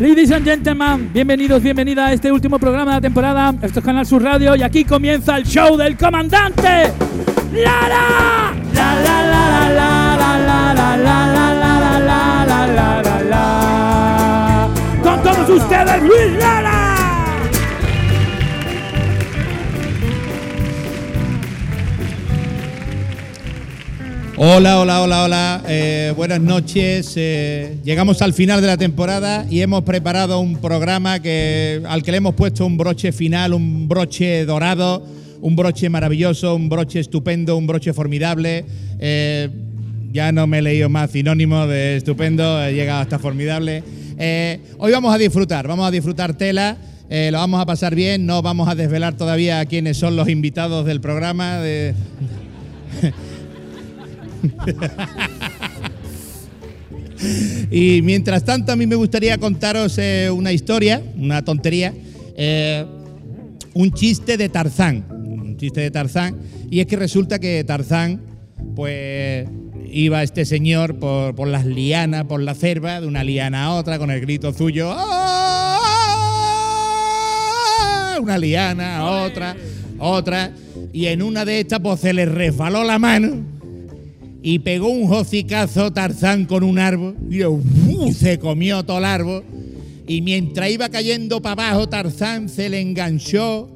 Ladies and gentlemen, bienvenidos, bienvenida a este último programa de la temporada. Esto es Canal Sur Radio y aquí comienza el show del comandante. ¡Lara! La la la la la Con todos ustedes, Luis Lara. Hola, hola, hola, hola. Eh, buenas noches. Eh, llegamos al final de la temporada y hemos preparado un programa que, al que le hemos puesto un broche final, un broche dorado, un broche maravilloso, un broche estupendo, un broche formidable. Eh, ya no me he leído más sinónimos de estupendo, he llegado hasta formidable. hoy vamos a disfrutar, vamos a disfrutar tela. lo vamos a pasar bien, no vamos a desvelar todavía quiénes son los invitados del programa. De... y mientras tanto, a mí me gustaría contaros eh, una historia, una tontería, eh, un chiste de Tarzán. Un chiste de Tarzán. Y es que resulta que Tarzán, pues iba este señor por, las lianas, por la cerva, de una liana a otra, con el grito suyo. ¡Ah! Una liana a otra, otra. Y en una de estas, pues se le resbaló la mano y pegó un hocicazo Tarzán con un árbol y se comió todo el árbol. Y mientras iba cayendo para abajo Tarzán se le enganchó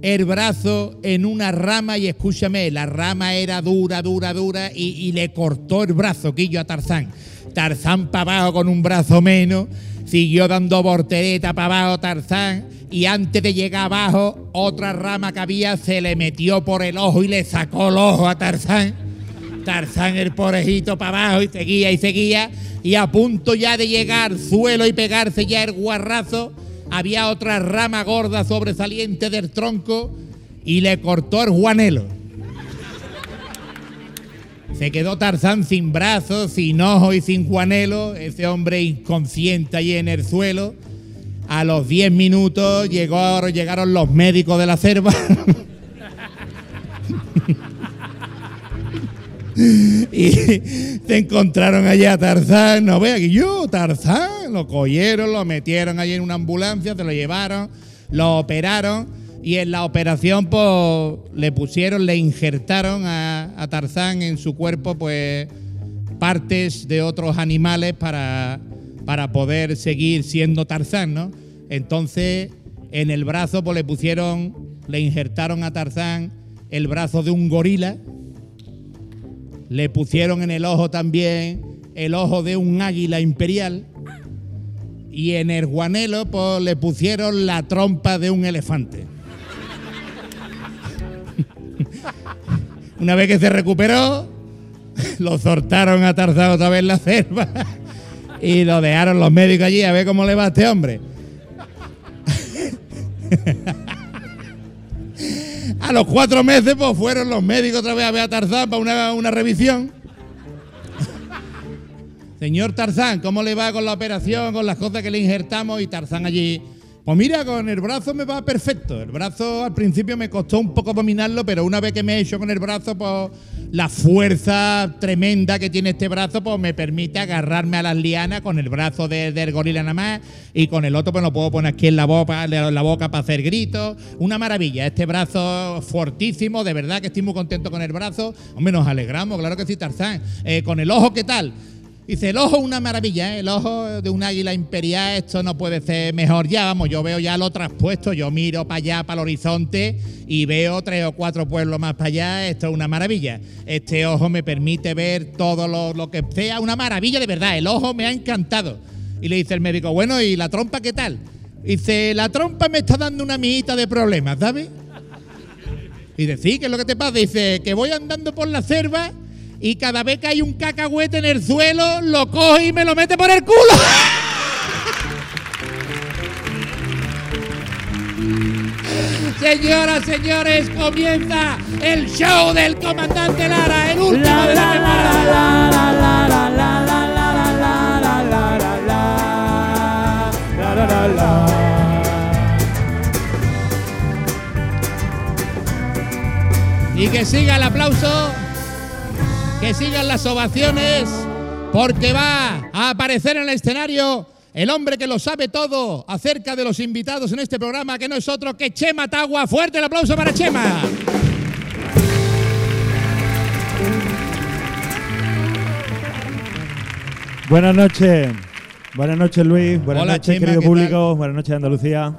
el brazo en una rama y escúchame, la rama era dura, dura, dura y, le cortó el brazo quillo a Tarzán. Tarzán para abajo con un brazo menos, siguió dando voltereta para abajo Tarzán y antes de llegar abajo otra rama que había se le metió por el ojo y le sacó el ojo a Tarzán Tarzán el porejito para abajo y seguía y seguía. Y a punto ya de llegar suelo y pegarse ya el guarrazo, había otra rama gorda sobresaliente del tronco y le cortó el guanelo. Se quedó Tarzán sin brazos, sin ojos y sin guanelo, ese hombre inconsciente allí en el suelo. A los 10 minutos llegaron los médicos de la cerva. y se encontraron allá a Tarzán, no vea que yo, Tarzán, lo cogieron, lo metieron allí en una ambulancia, se lo llevaron, lo operaron. Y en la operación pues le pusieron, le injertaron a, Tarzán en su cuerpo pues partes de otros animales para, para poder seguir siendo Tarzán, ¿no? Entonces en el brazo pues le pusieron, le injertaron a Tarzán el brazo de un gorila, le pusieron en el ojo también el ojo de un águila imperial. Y en el guanelo pues, le pusieron la trompa de un elefante. Una vez que se recuperó, lo sortaron a Tarzán otra vez la cerva y lo dejaron los médicos allí a ver cómo le va a este hombre. Los cuatro meses, pues fueron los médicos otra vez a ver a Tarzán para una, una revisión. Señor Tarzán, ¿cómo le va con la operación, con las cosas que le injertamos? Y Tarzán allí pues mira, con el brazo me va perfecto. El brazo al principio me costó un poco dominarlo, pero una vez que me he hecho con el brazo, pues la fuerza tremenda que tiene este brazo, pues me permite agarrarme a las lianas con el brazo del gorila nada más y con el otro pues lo puedo poner aquí en la boca, en la boca para hacer gritos. Una maravilla, este brazo fortísimo, de verdad que estoy muy contento con el brazo. Hombre, nos alegramos, claro que sí, Tarzán. Eh, con el ojo, ¿qué tal? Dice, el ojo es una maravilla, ¿eh? el ojo de un águila imperial, esto no puede ser mejor ya, vamos, yo veo ya lo traspuesto, yo miro para allá, para el horizonte y veo tres o cuatro pueblos más para allá, esto es una maravilla. Este ojo me permite ver todo lo, que sea, una maravilla de verdad, el ojo me ha encantado. Y le dice el médico, bueno, ¿y la trompa qué tal? Dice, la trompa me está dando una mijita de problemas, ¿sabes? Y dice, ¿qué es lo que te pasa? Dice, que voy andando por la selva y cada vez que hay un cacahuete en el suelo, lo coge y me lo mete por el culo. Señoras, señores, comienza el show del comandante Lara, el último de la Y que siga el aplauso, que sigan las ovaciones, porque va a aparecer en el escenario el hombre que lo sabe todo acerca de los invitados en este programa, que no es otro que Chema Tagua. Fuerte el aplauso para Chema. Buenas noches. Buenas noches, Luis. Buenas Hola, noches, Chema, querido ¿qué público. Buenas noches, Andalucía.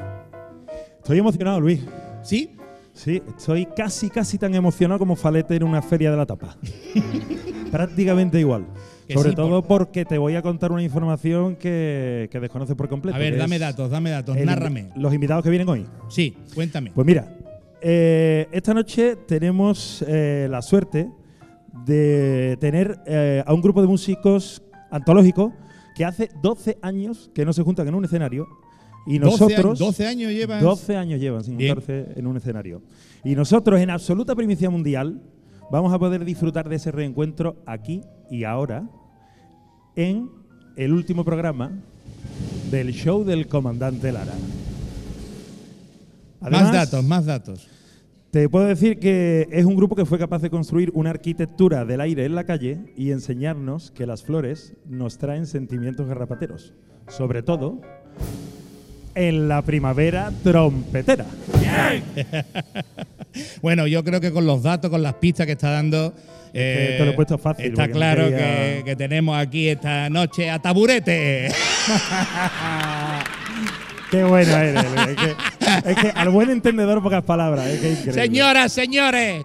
Estoy emocionado, Luis. ¿Sí? Sí, estoy casi, casi tan emocionado como Falete en una feria de la tapa. Prácticamente igual. Que Sobre sí, todo por- porque te voy a contar una información que, que desconoces por completo. A ver, dame datos, dame datos, el- nárrame. Los invitados que vienen hoy. Sí, cuéntame. Pues mira, eh, esta noche tenemos eh, la suerte de tener eh, a un grupo de músicos antológicos que hace 12 años que no se juntan en un escenario y 12 nosotros... años- 12 años llevas. 12 años llevan sin juntarse en un escenario. Y nosotros, en absoluta primicia mundial, vamos a poder disfrutar de ese reencuentro aquí y ahora en el último programa del show del comandante Lara. más datos, más datos. Te puedo decir que es un grupo que fue capaz de construir una arquitectura del aire en la calle y enseñarnos que las flores nos traen sentimientos garrapateros. Sobre todo en la primavera trompetera. Bueno, yo creo que con los datos, con las pistas que está dando. eh, que te lo he puesto fácil, Está claro quería- que, que tenemos aquí esta noche a taburete. Qué bueno eres. Es que, es que al buen entendedor pocas palabras. Es que es increíble. Señoras, señores,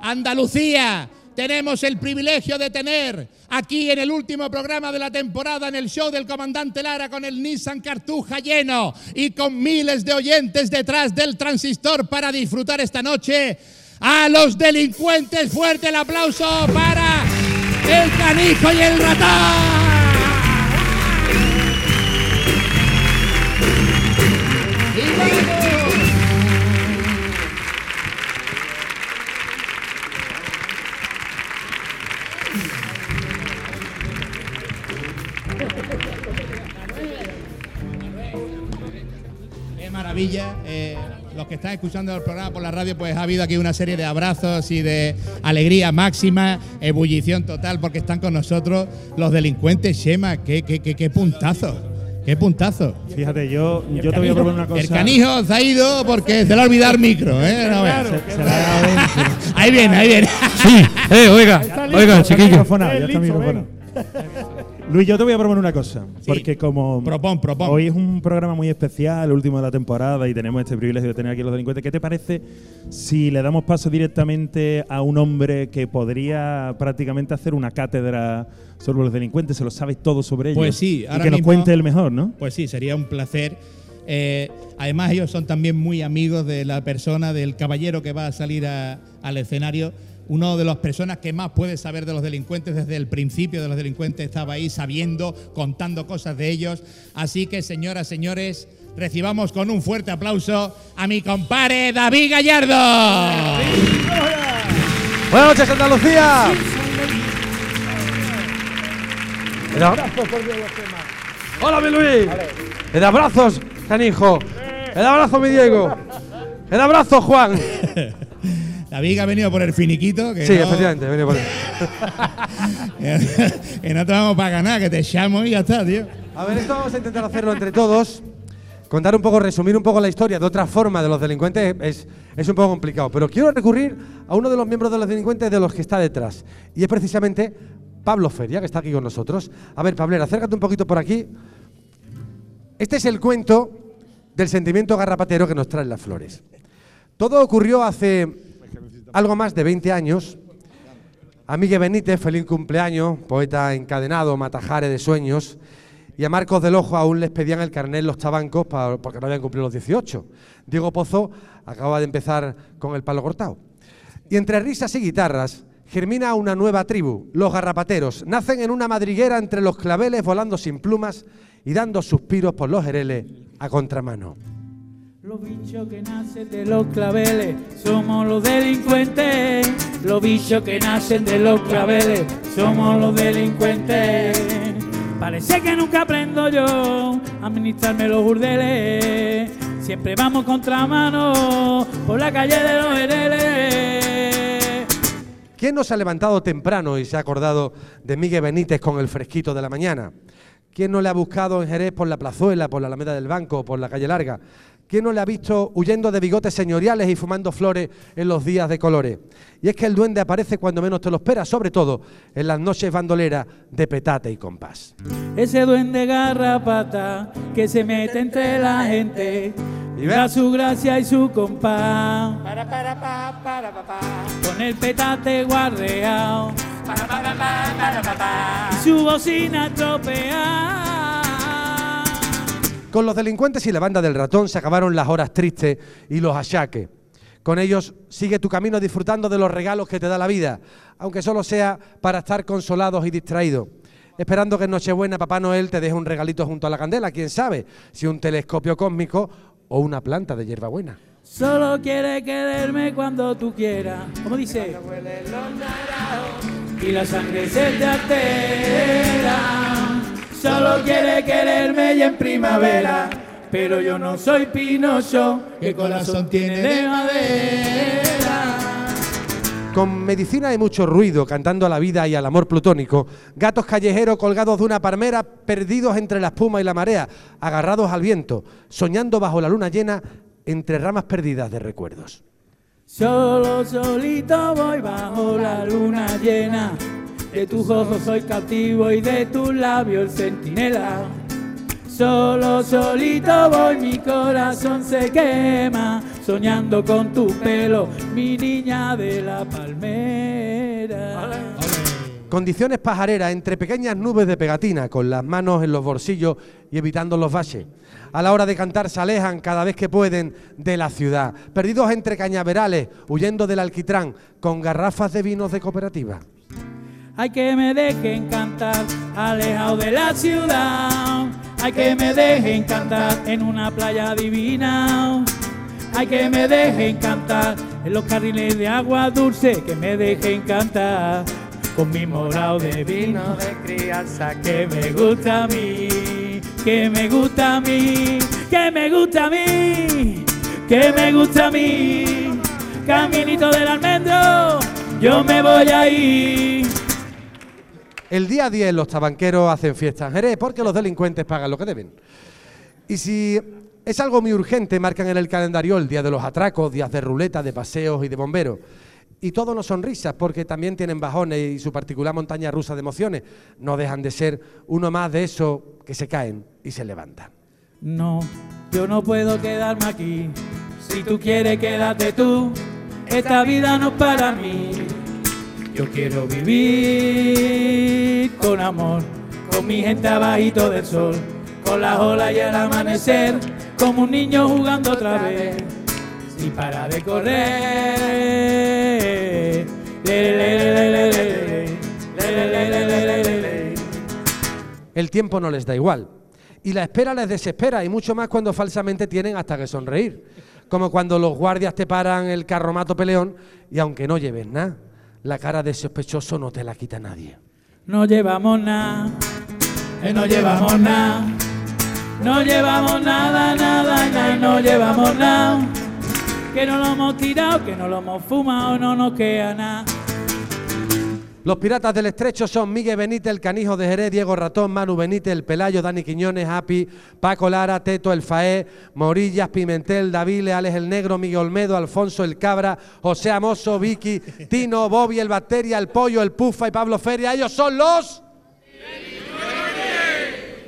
Andalucía, tenemos el privilegio de tener aquí en el último programa de la temporada en el show del comandante Lara con el Nissan Cartuja lleno y con miles de oyentes detrás del transistor para disfrutar esta noche a los delincuentes. Fuerte el aplauso para el canijo y el ratón. Maravilla. eh, los que están escuchando el programa por la radio, pues ha habido aquí una serie de abrazos y de alegría máxima, ebullición total, porque están con nosotros los delincuentes. Shema, qué, qué, qué, qué puntazo. Qué puntazo. Fíjate, yo, yo te voy a proponer una cosa. El canijo se ha ido porque se le ha olvidado el micro. ¿eh? No veas. Se, se la ha dado dentro. Ahí viene, ahí viene. Sí, eh, oiga, oiga, Ya está chiquillo. microfonado, ya está microfonado. Luis, yo te voy a proponer una cosa. Sí. Porque como Propón, propón. hoy es un programa muy especial, el último de la temporada, y tenemos este privilegio de tener aquí a los delincuentes, ¿qué te parece si le damos paso directamente a un hombre que podría prácticamente hacer una cátedra sobre los delincuentes? Se lo sabe todo sobre ellos. Pues sí, y ahora que nos cuente el mejor, ¿no? Pues sí, sería un placer. Eh, además, ellos son también muy amigos de la persona, del caballero que va a salir a- al escenario. Uno de las personas que más puede saber de los delincuentes desde el principio de los delincuentes estaba ahí sabiendo, contando cosas de ellos. Así que, señoras, señores, recibamos con un fuerte aplauso a mi compadre David Gallardo. Buenas noches, Andalucía. El abrazo, Hola, mi Luis. El abrazos, canijo. El abrazo, mi Diego. El abrazo, Juan. David ha venido por el finiquito. Que Sí, no- efectivamente, vení por ahí. que no te vamos para ganar, que te echamos y ya está, tío. A ver, esto vamos a intentar hacerlo entre todos. Contar un poco, resumir un poco la historia de otra forma de los delincuentes es, es un poco complicado. Pero quiero recurrir a uno de los miembros de los delincuentes de los que está detrás. Y es precisamente Pablo Feria, que está aquí con nosotros. A ver, Pablo, acércate un poquito por aquí. Este es el cuento del sentimiento garrapatero que nos traen las flores. Todo ocurrió hace algo más de 20 años. A Miguel Benítez, feliz cumpleaños, poeta encadenado, matajare de sueños. Y a Marcos del Ojo aún les pedían el carnet los tabancos porque no habían cumplido los 18. Diego Pozo acaba de empezar con el palo cortado. Y entre risas y guitarras germina una nueva tribu, los garrapateros. Nacen en una madriguera entre los claveles volando sin plumas y dando suspiros por los jereles a contramano. Los bichos que nacen de los claveles somos los delincuentes. Los bichos que nacen de los claveles somos los delincuentes. Parece que nunca aprendo yo a administrarme los burdeles. Siempre vamos contramano por la calle de los hereles. ¿Quién no se ha levantado temprano y se ha acordado de Miguel Benítez con el fresquito de la mañana? ¿Quién no le ha buscado en Jerez por la plazuela, por la Alameda del Banco, por la calle Larga? ¿Quién no le ha visto huyendo de bigotes señoriales y fumando flores en los días de colores? Y es que el duende aparece cuando menos te lo esperas, sobre todo en las noches bandoleras de petate y compás. Ese duende garrapata que se mete entre la gente y verá su gracia y su compás. Con el petate guarreado y su bocina estropeada. Con los delincuentes y la banda del ratón se acabaron las horas tristes y los achaques. Con ellos sigue tu camino disfrutando de los regalos que te da la vida, aunque solo sea para estar consolados y distraídos. Esperando que en Nochebuena Papá Noel te deje un regalito junto a la candela, quién sabe, si un telescopio cósmico o una planta de hierbabuena. Solo quiere quererme cuando tú quieras. ¿Cómo dice? Y la sangre se te altera. Solo quiere quererme y en primavera. Pero yo no soy Pinocho, el corazón tiene de madera. Con medicina y mucho ruido, cantando a la vida y al amor plutónico, gatos callejeros colgados de una palmera, perdidos entre la espuma y la marea, agarrados al viento, soñando bajo la luna llena entre ramas perdidas de recuerdos. Solo solito voy bajo la luna llena. De tus ojos soy cautivo y de tus labios el centinela. Solo solito voy, mi corazón se quema, soñando con tu pelo, mi niña de la palmera. Condiciones pajareras entre pequeñas nubes de pegatina, con las manos en los bolsillos y evitando los baches. A la hora de cantar se alejan cada vez que pueden de la ciudad, perdidos entre cañaverales, huyendo del alquitrán, con garrafas de vinos de cooperativa. Hay que me dejen cantar, alejado de la ciudad. Hay que me dejen cantar en una playa divina. Hay que me dejen cantar en los carriles de agua dulce. Que me dejen cantar con mi morado de vino de crianza. Que me gusta a mí, que me gusta a mí, que me gusta a mí, que me gusta a mí. Caminito del almendro, yo me voy a ir. El día 10 los tabanqueros hacen fiesta en Jerez porque los delincuentes pagan lo que deben. Y si es algo muy urgente, marcan en el calendario el día de los atracos, días de ruleta, de paseos y de bomberos. Y todo no son risas porque también tienen bajones y su particular montaña rusa de emociones. No dejan de ser uno más de esos que se caen y se levantan. No, yo no puedo quedarme aquí. Si tú quieres, quédate tú. Esta vida no es para mí. Yo quiero vivir con amor, con mi gente abajito del sol, con las olas y el amanecer, como un niño jugando otra vez, sin parar de correr. El tiempo no les da igual. Y la espera les desespera, y mucho más cuando falsamente tienen hasta que sonreír. Como cuando los guardias te paran el carromato peleón y aunque no lleves nada la cara de sospechoso no te la quita nadie. No llevamos nada, eh, no llevamos nada, no llevamos nada, nada, nada, no llevamos nada. Que no lo hemos tirado, que no lo hemos fumado, no nos queda nada. Los piratas del estrecho son Miguel Benítez, el canijo de Jerez, Diego Ratón, Manu Benítez, el Pelayo, Dani Quiñones, Api, Paco Lara, Teto, el Faé, Morillas, Pimentel, Davile, Alex el Negro, Miguel Olmedo, Alfonso el Cabra, José Amoso, Vicky, Tino, Bobby, el Bacteria, el Pollo, el Pufa y Pablo Feria. Ellos son los...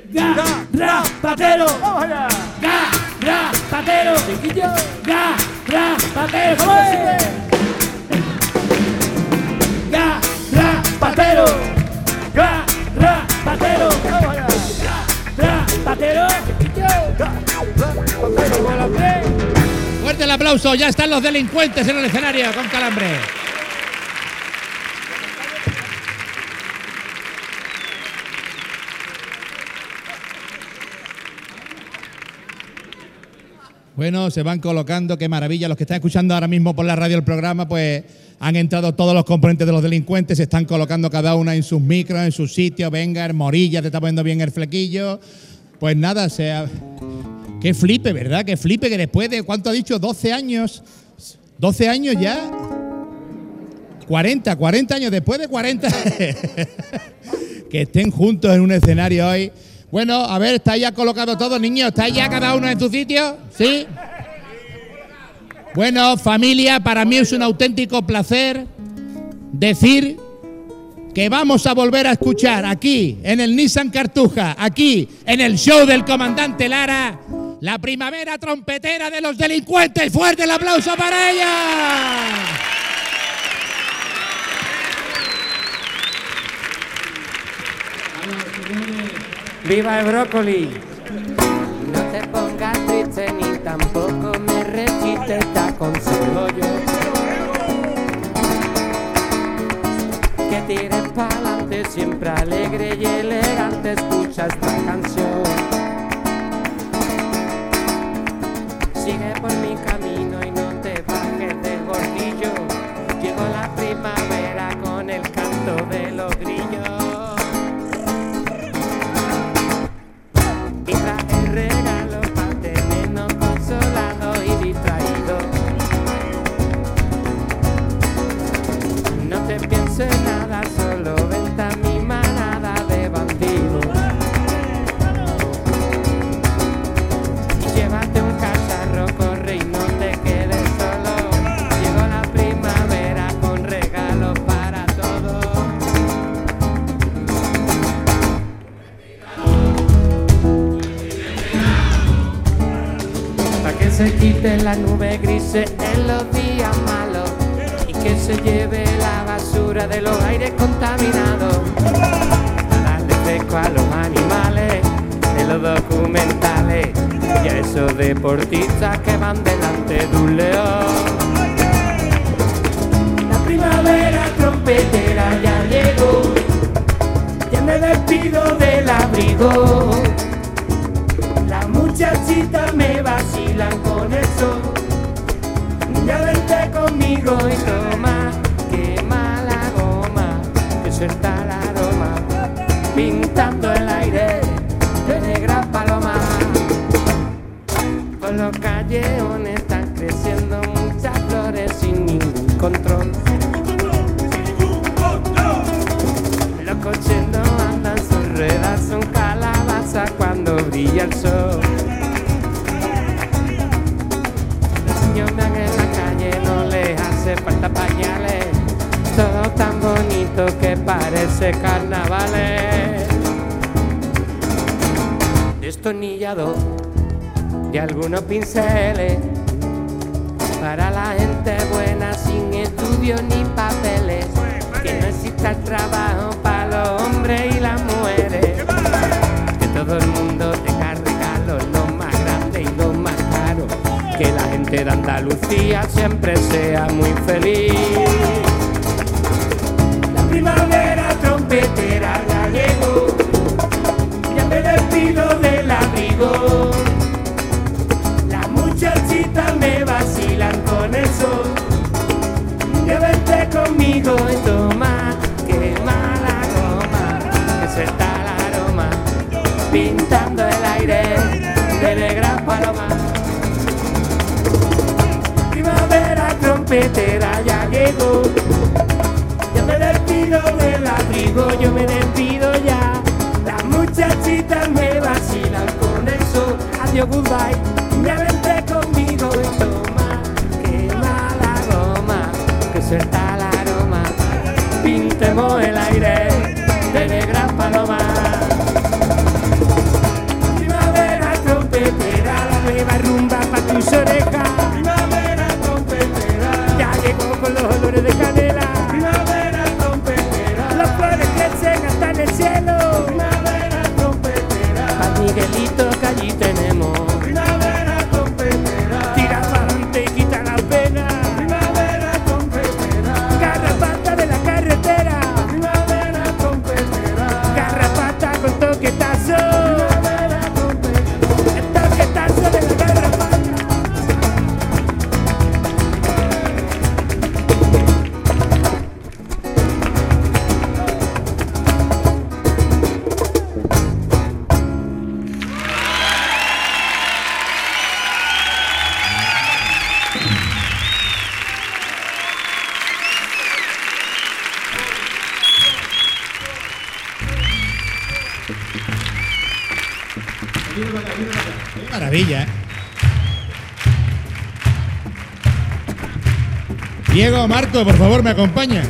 Garra, patero, garra, patero, garra, patero, garra, patero, garra, patero, garra, patero. Fuerte el aplauso, ya están los delincuentes en el escenario con calambre. Bueno, se van colocando, qué maravilla. Los que están escuchando ahora mismo por la radio el programa, pues han entrado todos los componentes de los delincuentes, se están colocando cada una en sus micros, en sus sitios. Venga, Morilla, te está poniendo bien el flequillo. Pues nada, sea. Qué flipe, ¿verdad? Qué flipe que después de, ¿cuánto ha dicho? 12 años. 12 años ya. 40, 40 años después de 40, que estén juntos en un escenario hoy. Bueno, a ver, ¿está ya colocado todo, niños? ¿Está ya cada uno en su sitio? ¿Sí? Bueno, familia, para mí es un auténtico placer decir que vamos a volver a escuchar aquí, en el Nissan Cartuja, aquí, en el show del comandante Lara, la primavera trompetera de los delincuentes. ¡Fuerte el aplauso para ella! ¡Viva el brócoli! No te pongas triste ni tampoco me rechites, te aconsejo yo. Que tires pa'lante, siempre alegre y elegante, escucha esta canción. La nube gris en los días malos y que se lleve la basura de los aires contaminados. Pa' darle fresco a los animales de los documentales y a esos deportistas que van delante de un león. La primavera trompetera ya llegó, ya me despido del abrigo. Las muchachitas me vacilan con eso. Ya vente conmigo y toma, quema la goma, que suelta el aroma, pintando el aire de negras palomas. Por los callejones están creciendo muchas flores sin ningún control. Los coches no andan, sus ruedas son calabazas cuando brilla el sol. Hace falta pañales. Todo tan bonito que parece carnavales. Destornillado y algunos pinceles para la gente buena sin estudios ni papeles. Que no exista el trabajo para los hombres y las mujeres. De Andalucía siempre sea muy feliz. La primavera trompetera ya llegó. Ya me despido del abrigo. Trompetera ya llegó, ya me despido del abrigo, yo me despido ya. Las muchachitas me vacilan con eso, adiós goodbye, ya vente conmigo y toma, quema la goma, que suelta el aroma, pintemos el aire de negras palomas. Marco, por favor, me acompañan.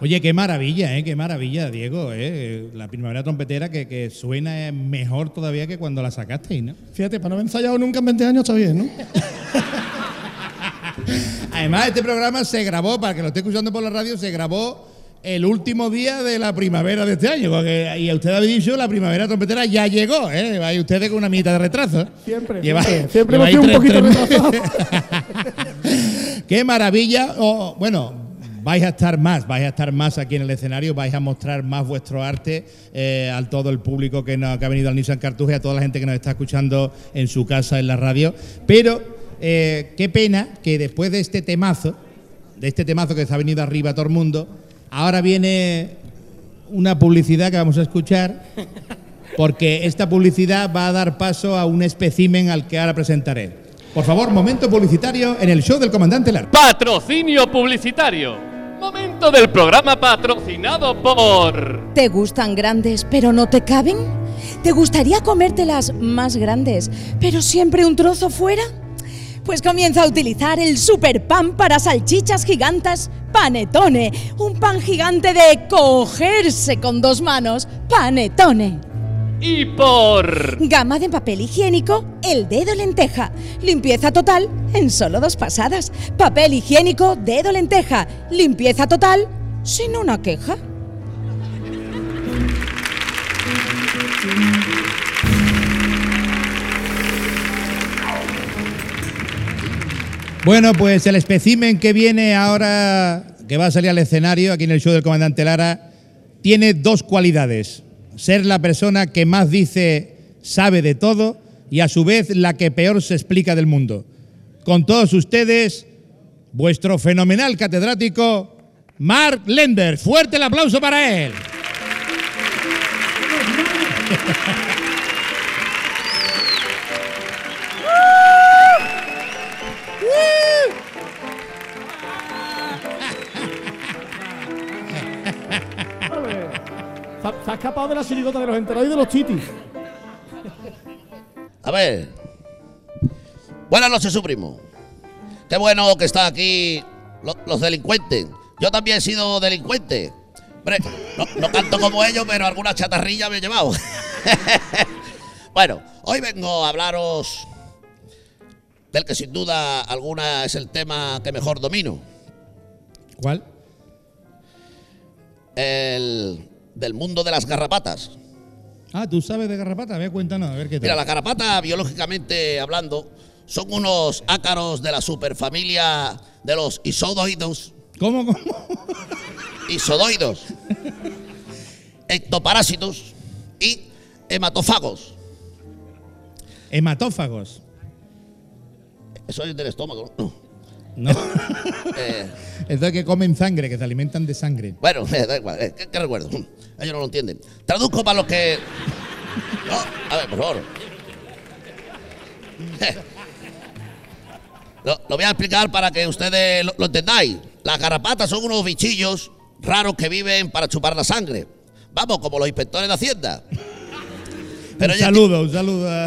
Oye, qué maravilla, ¿eh? Qué maravilla, Diego, ¿eh? La primavera trompetera que, que suena eh, mejor todavía que cuando la sacasteis, ¿no? Fíjate, para no haber ensayado nunca en 20 años está bien, ¿no? Además, este programa se grabó, para que lo esté escuchando por la radio, se grabó el último día de la primavera de este año. porque- y a usted habéis dicho, la primavera trompetera ya llegó, ¿eh? Vais ustedes con una mitad de retraso. Siempre, Lleva- siempre. Siempre un poquito meses. Qué maravilla. Bueno, vais a estar más, vais a estar más aquí en el escenario, vais a mostrar más vuestro arte eh, a todo el público que, nos, ha venido al Nissan Cartuja a toda la gente que nos está escuchando en su casa, en la radio. Pero eh, qué pena que después de este temazo, de este temazo que se ha venido arriba a todo el mundo, ahora viene una publicidad que vamos a escuchar, porque esta publicidad va a dar paso a un espécimen al que ahora presentaré. Por favor, momento publicitario en el show del comandante Lara. Patrocinio publicitario. Momento del programa patrocinado por... ¿Te gustan grandes pero no te caben? ¿Te gustaría comértelas más grandes pero siempre un trozo fuera? Pues comienza a utilizar el super pan para salchichas gigantas Panetone, un pan gigante de cogerse con dos manos, Panetone. Y por... Gama de papel higiénico, el dedo lenteja. Limpieza total en solo dos pasadas. Papel higiénico, dedo lenteja. Limpieza total sin una queja. Bueno, pues el espécimen que viene ahora, que va a salir al escenario aquí en el show del comandante Lara, tiene dos cualidades. Ser la persona que más dice sabe de todo y a su vez la que peor se explica del mundo. Con todos ustedes, vuestro fenomenal catedrático, Mark Lender. Fuerte el aplauso para él. Se ha, escapado de la chirigota de los enterados y de los chitis. A ver. Buenas noches, su primo. Qué bueno que están aquí lo- los delincuentes. Yo también he sido delincuente. Hombre, no, no canto como ellos, pero alguna chatarrilla me he llevado. bueno, hoy vengo a hablaros del que sin duda alguna es el tema que mejor domino. ¿Cuál? El del mundo de las garrapatas. Ah, tú sabes de garrapata. A ver, cuéntanos, a ver qué tal. Mira, las garrapatas, biológicamente hablando, son unos ácaros de la superfamilia de los isodoidos. ¿Cómo, cómo? Isodoidos. ectoparásitos y hematófagos. Hematófagos. Eso es del estómago. ¿no? No. Eh, es de que comen sangre, que se alimentan de sangre. bueno, da igual. eh, ¿qué, qué recuerdo? Ellos no lo entienden. Traduzco para los que. No, a ver, por favor. Lo, lo voy a explicar para que ustedes lo, lo entendáis. Las garrapatas son unos bichillos raros que viven para chupar la sangre. Vamos, como los inspectores de Hacienda. Pero un saludo, un saludo a,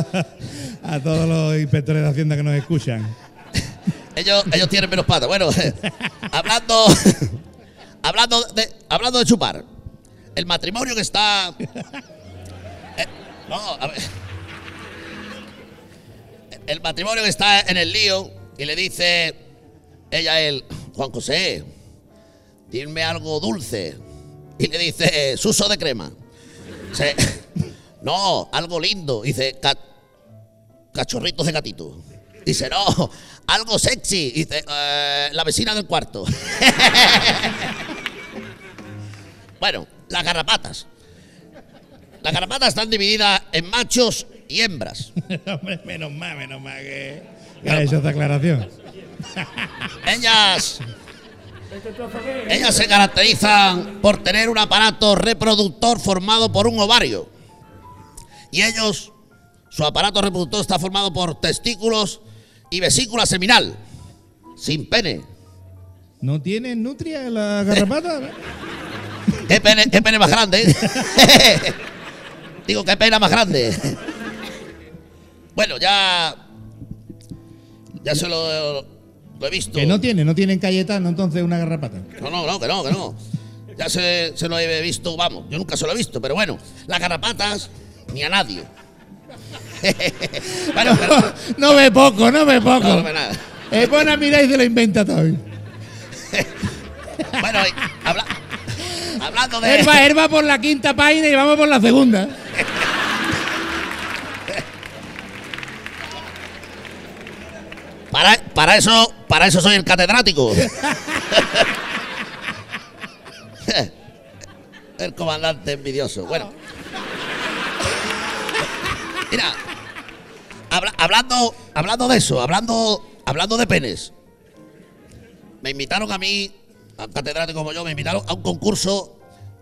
a todos los inspectores de Hacienda que nos escuchan. Ellos, ellos tienen menos patas. Bueno, hablando, hablando, de, hablando de chupar, el matrimonio que está. eh, no, a ver. El matrimonio que está en el lío y le dice ella a él, Juan José, dime algo dulce. Y le dice, suso de crema. Dice, no, algo lindo. Dice, "Ca- cachorritos de gatito. Dice, no, algo sexy. Dice, "Eh, la vecina del cuarto. bueno, las garrapatas. Las garrapatas están divididas en machos y hembras. Hombre, menos mal, menos mal que, hecho esta aclaración. Ellas, ellas se caracterizan por tener un aparato reproductor formado por un ovario. Y ellos, su aparato reproductor está formado por testículos y vesícula seminal, sin pene. ¿No tiene nutria la garrapata? ¿Qué pene, qué pene más grande? Digo, qué pena más grande. bueno, ya. Ya se lo, lo he visto. Que no tiene, no tienen Cayetano entonces una garrapata. No, no, no, que no, que no. Ya se, se lo he visto, vamos, yo nunca se lo he visto, pero bueno, las garrapatas, ni a nadie. bueno, pero, No ve poco, no ve poco. no, no, nada. Eh, pone a mirar y se lo inventa todo. Bueno, habla- hablando de. Él va, él va por la quinta página y vamos por la segunda. Para, para eso, para eso soy el catedrático. el comandante envidioso. Bueno. Mira, habla- hablando, hablando de eso, hablando, hablando de penes. Me invitaron a mí, a un catedrático como yo, me invitaron a un concurso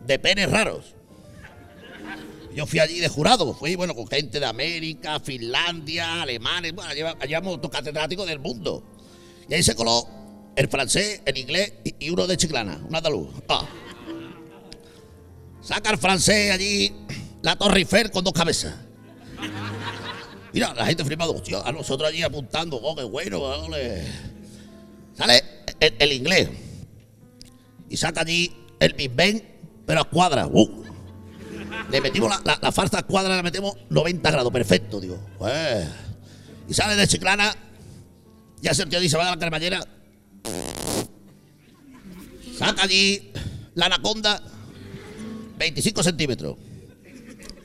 de penes raros. Yo fui allí de jurado, fui bueno con gente de América, Finlandia, alemanes, bueno, lleva- llevamos dos catedráticos del mundo. Y ahí se coló el francés, el inglés y, y uno de Chiclana, un andaluz. Ah. Saca el francés allí la Torre Eiffel con dos cabezas. Mira, la gente flipando, a nosotros allí apuntando, oh, qué bueno, ole. Sale el, inglés y saca allí el Big Bang, pero a cuadras. ¡Uh! Le metimos la, la, farsa a cuadra, la metemos 90 grados, perfecto, digo. Pues. Y sale de Chiclana, ya se el tío dice, va a la cremallera. Saca allí la anaconda, 25 centímetros.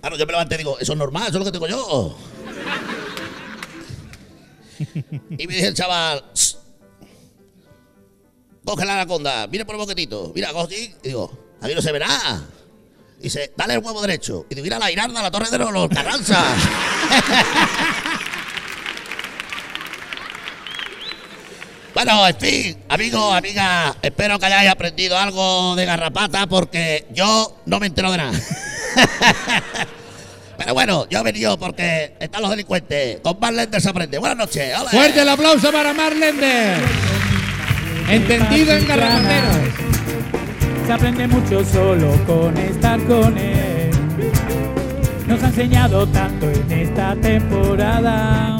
Claro, yo me levanté y digo, eso es normal, eso es lo que tengo yo. Y me dice el chaval, "Shh, coge la anaconda, mira por el boquetito, mira, coge así", y digo, aquí no se ve nada. Y dice, dale el huevo derecho. Y digo, mira la Irarda, la torre de los Carranza. bueno, en fin, amigos, amigas, espero que hayáis aprendido algo de garrapata porque yo no me entero de nada. Pero bueno, yo he venido porque están los delincuentes. Con más lentes se aprende. Buenas noches. ¡Ole! Fuerte el aplauso para Marlender. Entendido en garrapateros. Se aprende mucho solo con estar con él. Nos ha enseñado tanto en esta temporada.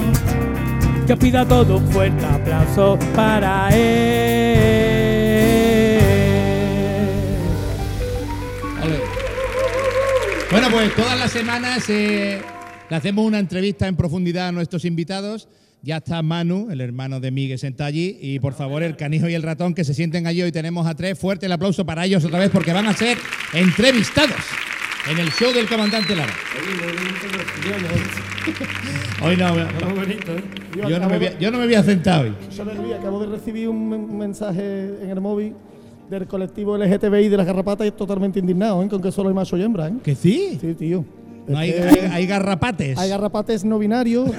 Que os pido a todos un fuerte aplauso para él. Bueno, pues todas las semanas eh, le hacemos una entrevista en profundidad a nuestros invitados. Ya está Manu, el hermano de Miguel, sentado allí. Y por favor, el canijo y el ratón que se sienten allí. Hoy tenemos a tres. Fuerte el aplauso para ellos otra vez porque van a ser entrevistados en el show del comandante Lara. Hoy no, yo no me había, yo no me sentado hoy. Acabo de recibir un men- mensaje en el móvil del colectivo LGTBI de las garrapatas y totalmente indignado, ¿eh? Con que solo hay macho y hembra, ¿eh? ¿Que sí? Sí, tío. No hay, Es que hay- hay garrapates. hay garrapates no binarios.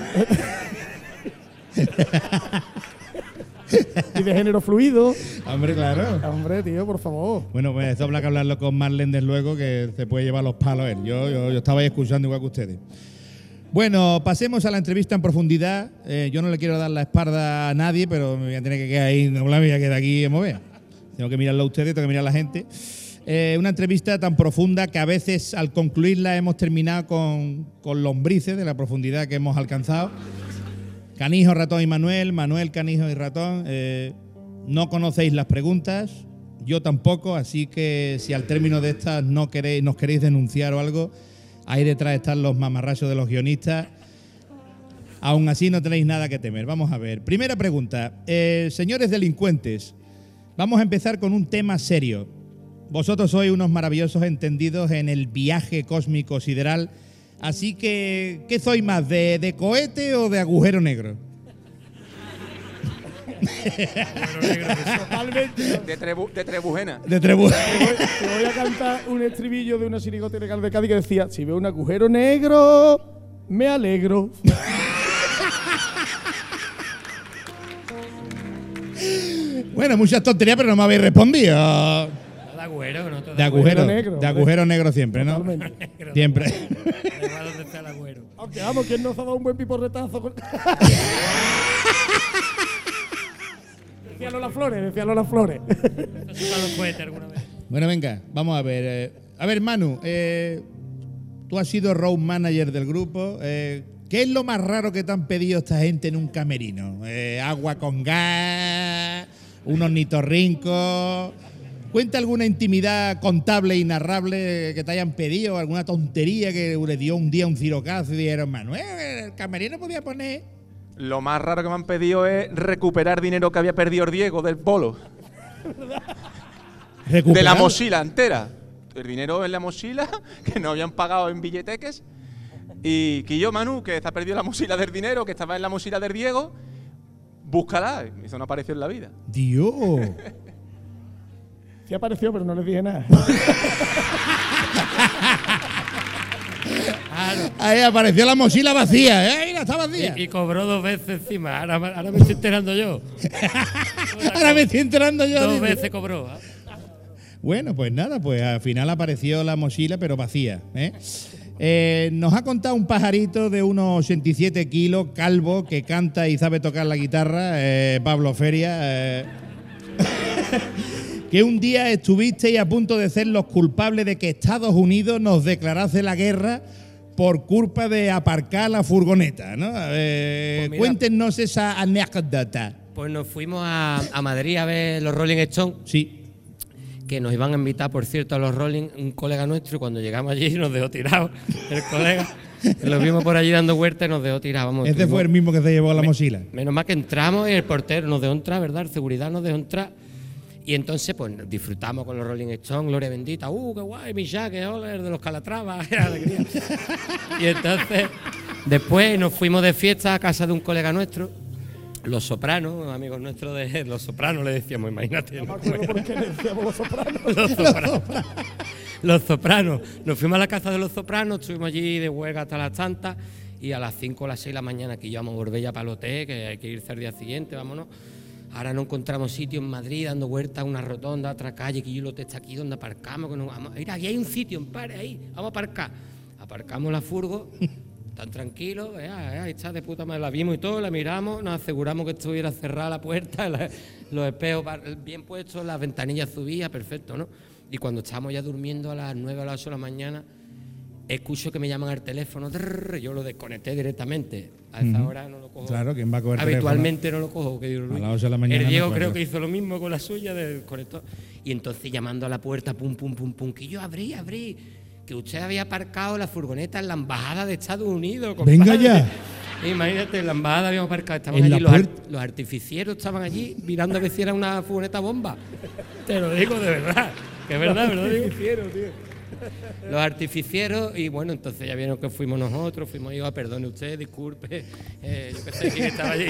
y de género fluido. Hombre, claro. Hombre, tío, por favor. Bueno, pues esto habrá que hablarlo con Marlender luego, que se puede llevar los palos él. Yo, yo, yo estaba ahí escuchando igual que ustedes. Bueno, pasemos a la entrevista en profundidad. Eh, yo no le quiero dar la espalda a nadie, pero me voy a tener que quedar ahí, no me voy a quedar aquí en mover. Tengo que mirarlo a ustedes, tengo que mirar a la gente. Eh, una entrevista tan profunda que a veces al concluirla hemos terminado con, con lombrices de la profundidad que hemos alcanzado. Canijo, Ratón y Manuel, Manuel, Canijo y Ratón, eh, no conocéis las preguntas, yo tampoco, así que si al término de estas no queréis, nos queréis denunciar o algo, ahí detrás están los mamarrachos de los guionistas. Aún así no tenéis nada que temer. Vamos a ver. Primera pregunta. Eh, señores delincuentes, vamos a empezar con un tema serio. Vosotros sois unos maravillosos entendidos en el viaje cósmico sideral. Así que, ¿qué sois más? ¿De, de cohete o de agujero negro? Totalmente. De, trebu- de Trebujena. De trebu- Te voy a cantar un estribillo de una sirigota de Cádiz que decía: Si veo un agujero negro, me alegro. Bueno, muchas tonterías, pero no me habéis respondido. De agüero, que no De agujero, negro, de hombre. agujero negro siempre, ¿no? Totalmente. Siempre. Donde está el. Aunque vamos, ¿quién nos ha dado un buen piporretazo? Con... decía Lola Flores, decía Lola Flores. Bueno, venga, vamos a ver. eh, a ver, Manu, eh, tú has sido road manager del grupo. eh, ¿Qué es lo más raro que te han pedido esta gente en un camerino? Eh, agua con gas, un ornitorrinco. Cuenta alguna intimidad contable y narrable que te hayan pedido, alguna tontería que le dio un día un cirocazo y dijeron, Manuel, el camerino podía poner. Lo más raro que me han pedido es recuperar dinero que había perdido el Diego del bolo. De la mochila entera. El dinero en la mochila que no habían pagado en billeteques. Y que yo, Manu, que está perdido la mochila del dinero, que estaba en la mochila del Diego, búscala. Y Eso no apareció en la vida. Dios. Sí apareció, pero no les dije nada. Ahí apareció la mochila vacía, ¿eh? Mira, está vacía. Y, y cobró dos veces encima. Ahora, me- ahora me estoy enterando yo. Ahora me estoy enterando yo. Dos dice. veces cobró. ¿ah? Bueno, pues nada, pues al final apareció la mochila, pero vacía. ¿eh? Eh, nos ha contado un pajarito de unos 87 kilos, calvo, que canta y sabe tocar la guitarra, eh, Pablo Feria. eh, que un día estuvisteis a punto de ser los culpables de que Estados Unidos nos declarase la guerra por culpa de aparcar la furgoneta, ¿no? Pues mira. cuéntenos esa anécdota. Pues nos fuimos a, a Madrid a ver los Rolling Stones. Sí. Que nos iban a invitar, por cierto, a los Rolling, un colega nuestro, y cuando llegamos allí nos dejó tirados. El colega. Lo vimos por allí dando vueltas y nos dejó tirados. Vamos, Este fue el mismo que se llevó la mochila. Menos mal que entramos y el portero nos dejó entrar, ¿verdad? El seguridad nos dejó entrar. Y entonces, pues disfrutamos con los Rolling Stones, Gloria Bendita, ¡uh, qué guay! Mi hola, el de los Calatrava, qué alegría. y entonces, después nos fuimos de fiesta a casa de un colega nuestro, Los Sopranos, amigos nuestros de Los Sopranos, le decíamos, imagínate. No me por qué le decíamos los sopranos. Los Sopranos. Los Sopranos. Nos fuimos a la casa de Los Sopranos, estuvimos allí de huelga hasta las tantas y a las 5 o las 6 de la mañana que íbamos a volver ya para el hotel, que hay que irse al día siguiente, vámonos. Ahora no encontramos sitio en Madrid dando vueltas a una rotonda, a otra calle, que yo lo está aquí donde aparcamos. Que vamos, mira, aquí hay un sitio, en pare ahí, vamos a aparcar. Aparcamos la furgo, tan tranquilos, eh, eh, ahí está de puta madre, la vimos y todo, la miramos, nos aseguramos que estuviera cerrada la puerta, la- los espejos bien puestos, las ventanillas subidas, perfecto, ¿no? Y cuando estábamos ya durmiendo a las 9 o las 8 de la mañana, escucho que me llaman al teléfono, yo lo desconecté directamente. A esa hora no lo cojo. Claro, ¿quién va a coger Habitualmente no lo cojo. Que digo, A las ocho de la mañana El Diego creo que hizo lo mismo con la suya del conector. Y entonces llamando a la puerta, pum, pum, pum, pum, que yo abrí, abrí. Que usted había aparcado la furgoneta en la embajada de Estados Unidos. Venga compadre. ya. Imagínate, en la embajada habíamos aparcado. Estaban En allí la los, los artificieros, estaban allí mirando a ver si era una furgoneta bomba. Te lo digo de verdad. Que es verdad, ¿verdad? Diego? los artificieros y bueno, entonces ya vieron que fuimos nosotros, fuimos yo, perdone usted, disculpe, eh, yo qué sé quién estaba allí,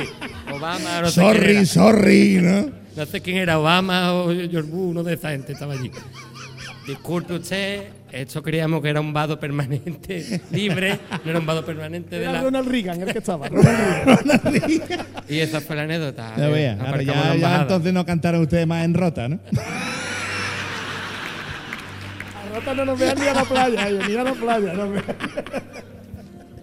Obama, no sé quién Sorry, era. sorry, ¿no? No sé quién era, Obama o George Bush, uno de esa gente estaba allí. Disculpe usted, esto creíamos que era un vado permanente, libre, no era un vado permanente de Era la... Ronald Reagan el que estaba. Ronald Reagan. Y esa fue la anécdota. Ya eh, vea, ahora aparcamos ya, la ya embajada. entonces no cantaron ustedes más en rota, ¿no? A rata no nos vean ni a la playa, ellos, ni a la playa. No vean.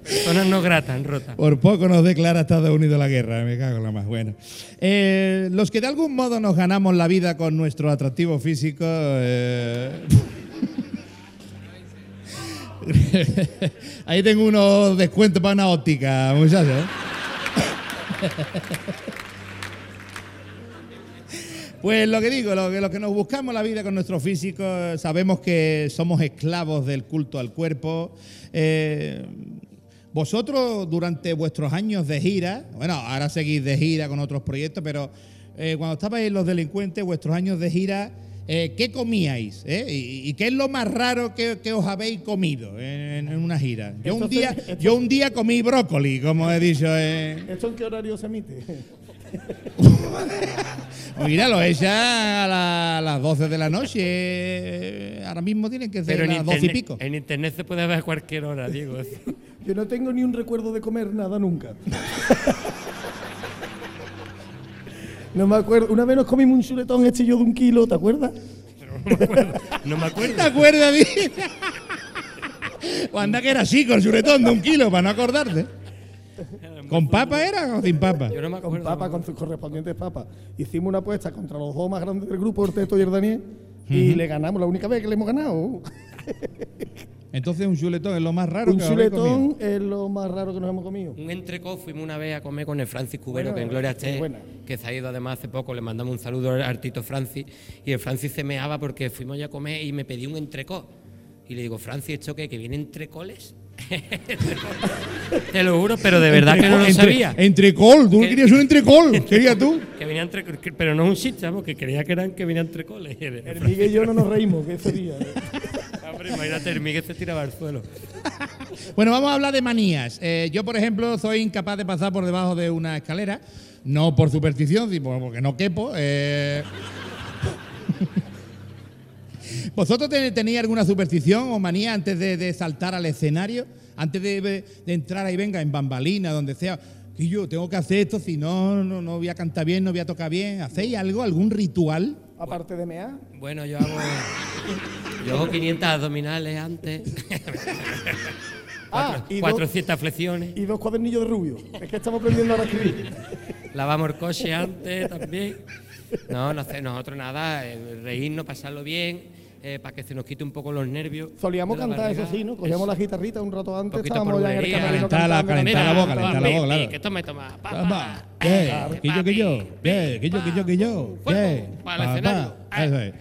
Personas no gratas, rota. Por poco nos declara Estados Unidos la guerra, me cago en la más. Bueno, Eh, los que de algún modo nos ganamos la vida con nuestro atractivo físico. eh, Ahí tengo unos descuentos para una óptica, muchachos. Pues lo que digo, lo que, lo que nos buscamos la vida con nuestro físico, eh, sabemos que somos esclavos del culto al cuerpo. Eh, vosotros durante vuestros años de gira, bueno, ahora seguís de gira con otros proyectos, pero eh, cuando estabais los delincuentes, vuestros años de gira, eh, ¿qué comíais? eh? ¿Y, y qué es lo más raro que, que os habéis comido en, en una gira? Yo un, día, esto- yo un día comí brócoli, como he dicho. ¿Esto en qué horario se emite? Mira, lo echa a la- a las 12 de la noche. Ahora mismo tienen que ser las 12 y pico. en internet se puede ver a cualquier hora, Diego. Yo no tengo ni un recuerdo de comer nada nunca. No me acuerdo. Una vez nos comimos un chuletón este yo de un kilo, ¿te acuerdas? No me acuerdo. ¿Te acuerdas? O anda que era así, con chuletón de un kilo, para no acordarte. ¿Con papa era o sin papa? Yo no me Con acuerdo. papa, con sus correspondientes papas. Hicimos una apuesta contra los dos más grandes del grupo, Orteto y el Daniel, y le ganamos, la única vez que le hemos ganado. Entonces un chuletón es lo más raro Un que comido. chuletón es lo más raro que nos hemos comido. Un entrecó fuimos una vez a comer con el Francis Cubero, Bueno, que en Gloria esté, que se ha ido además hace poco, le mandamos un saludo al Artito Francis, y el Francis se meaba porque fuimos ya a comer y me pedí un entrecó. Y le digo, Francis, ¿esto qué? ¿Que viene entrecoles? Te lo juro, pero de verdad que no lo Entre- sabía. Entrecol, tú ¿Qué? querías un entrecol, querías tú. Que venía entre, que- pero no es un chiste, vamos, que creía que eran que venían entrecoles. El Miguel y yo no nos reímos, que ese día. Hombre, imagínate, el Miguel se tiraba al suelo. Bueno, vamos a hablar de manías. Eh, yo, por ejemplo, soy incapaz de pasar por debajo de una escalera, no por superstición, sino porque no quepo. eh. ¿Vosotros ten- tenéis alguna superstición o manía antes de, de saltar al escenario? Antes de, de entrar ahí, venga, en bambalina, donde sea. Y yo tengo que hacer esto, si no, no, no voy a cantar bien, no voy a tocar bien. ¿Hacéis algo, algún ritual? Aparte de mea. Bueno, yo hago, yo hago 500 abdominales antes, Ah, y, dos, 400 flexiones, y dos cuadernillos de rubio. Es que estamos aprendiendo ahora a escribir. lavamos el coche antes también. No, no sé, nosotros nada, eh, reírnos, pasarlo bien, eh, para que se nos quite un poco los nervios. Solíamos cantar, eso barriga. sí, ¿no? Cogíamos la guitarrita un rato antes, Poquito estábamos ya en el camerino Calentar calentar la boca, calentar la boca, claro. Que esto me toma. pa, Papá, pa, ¿qué? ¿Qué yo, qué yo? ¿Qué? ¿Qué yo, qué para el escenario. Eso es.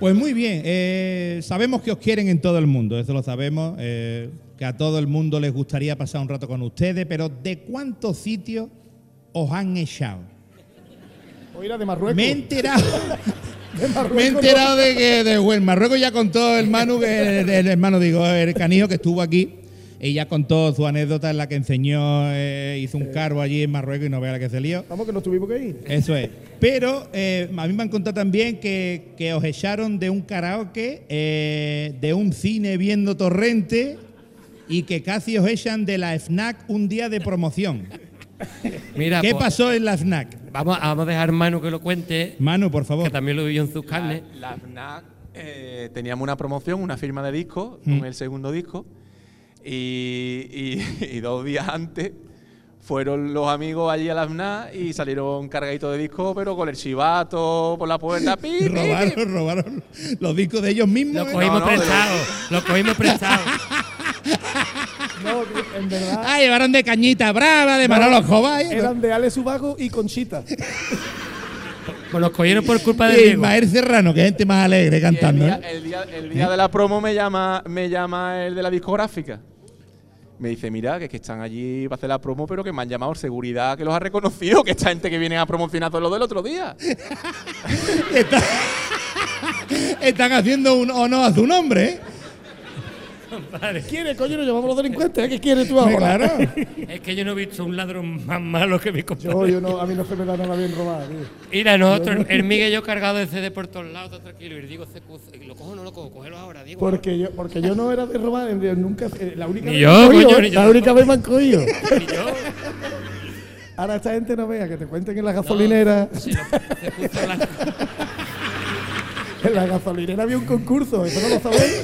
Pues muy bien, eh, sabemos que os quieren en todo el mundo, eso lo sabemos, eh, que a todo el mundo les gustaría pasar un rato con ustedes, pero ¿de cuántos sitios os han echado? O era de Marruecos. Me he enterado, me he enterado de que de bueno, Marruecos ya contó el Manu, que, el, el hermano, digo, el canijo que estuvo aquí, y ya contó su anécdota en la que enseñó, eh, hizo un cargo allí en Marruecos y no vea la que se lió. Vamos, que nos tuvimos que ir. Eso es. Pero eh, a mí me han contado también que, que os echaron de un karaoke, eh, de un cine viendo torrente y que casi os echan de la FNAC un día de promoción. Mira, ¿Qué pues, pasó en la FNAC? Vamos, vamos a dejar Manu que lo cuente, Manu, por que favor. también lo vivió en sus carnes. La FNAC eh, teníamos una promoción, una firma de discos, Mm. con el segundo disco, y, y- y dos días antes fueron los amigos allí a la FNAC y salieron cargaditos de discos, pero con el chivato por la puerta. pi, pi. Robaron, robaron los discos de ellos mismos. Lo ¿eh? cogimos no, de prestado, lo cogimos prestado. No, en verdad. Ah, llevaron de cañita brava, de Manolo Escobar. ¿eh? Eran de Ale Subago y Conchita. Pues nos cogieron por culpa de Y Diego. Ismael Serrano, que gente más alegre el cantando. día, ¿eh? el día- el día de la promo me llama, me llama el de la discográfica. Me dice, mira, que, es que están allí para hacer la promo, pero que me han llamado seguridad, que los ha reconocido, que esta gente que viene a promocionar todo lo del otro día. Está- Están haciendo un honor a su nombre, ¿eh? ¿Quiere, coño? Nos llamamos los delincuentes. ¿eh? ¿Qué quieres tú ahora? Claro. Es que yo no he visto un ladrón más malo que mi compañero. Yo, yo no, a mí no se me da nada bien robar, tío. Mira, nosotros, el Miguel y yo cargado de CD por todos lados, todo tranquilo. Y y ¿Lo cojo o no lo cojo? Cógelo ahora, Diego. Porque yo, porque yo no era de robar, nunca. eh, La única Ni vez yo, coño, ni yo La única vez me han cogido. Y yo, Ahora esta gente no vea que te cuenten en la gasolinera. se, lo, se puso En la gasolinera había un concurso, ¿eso no lo sabéis?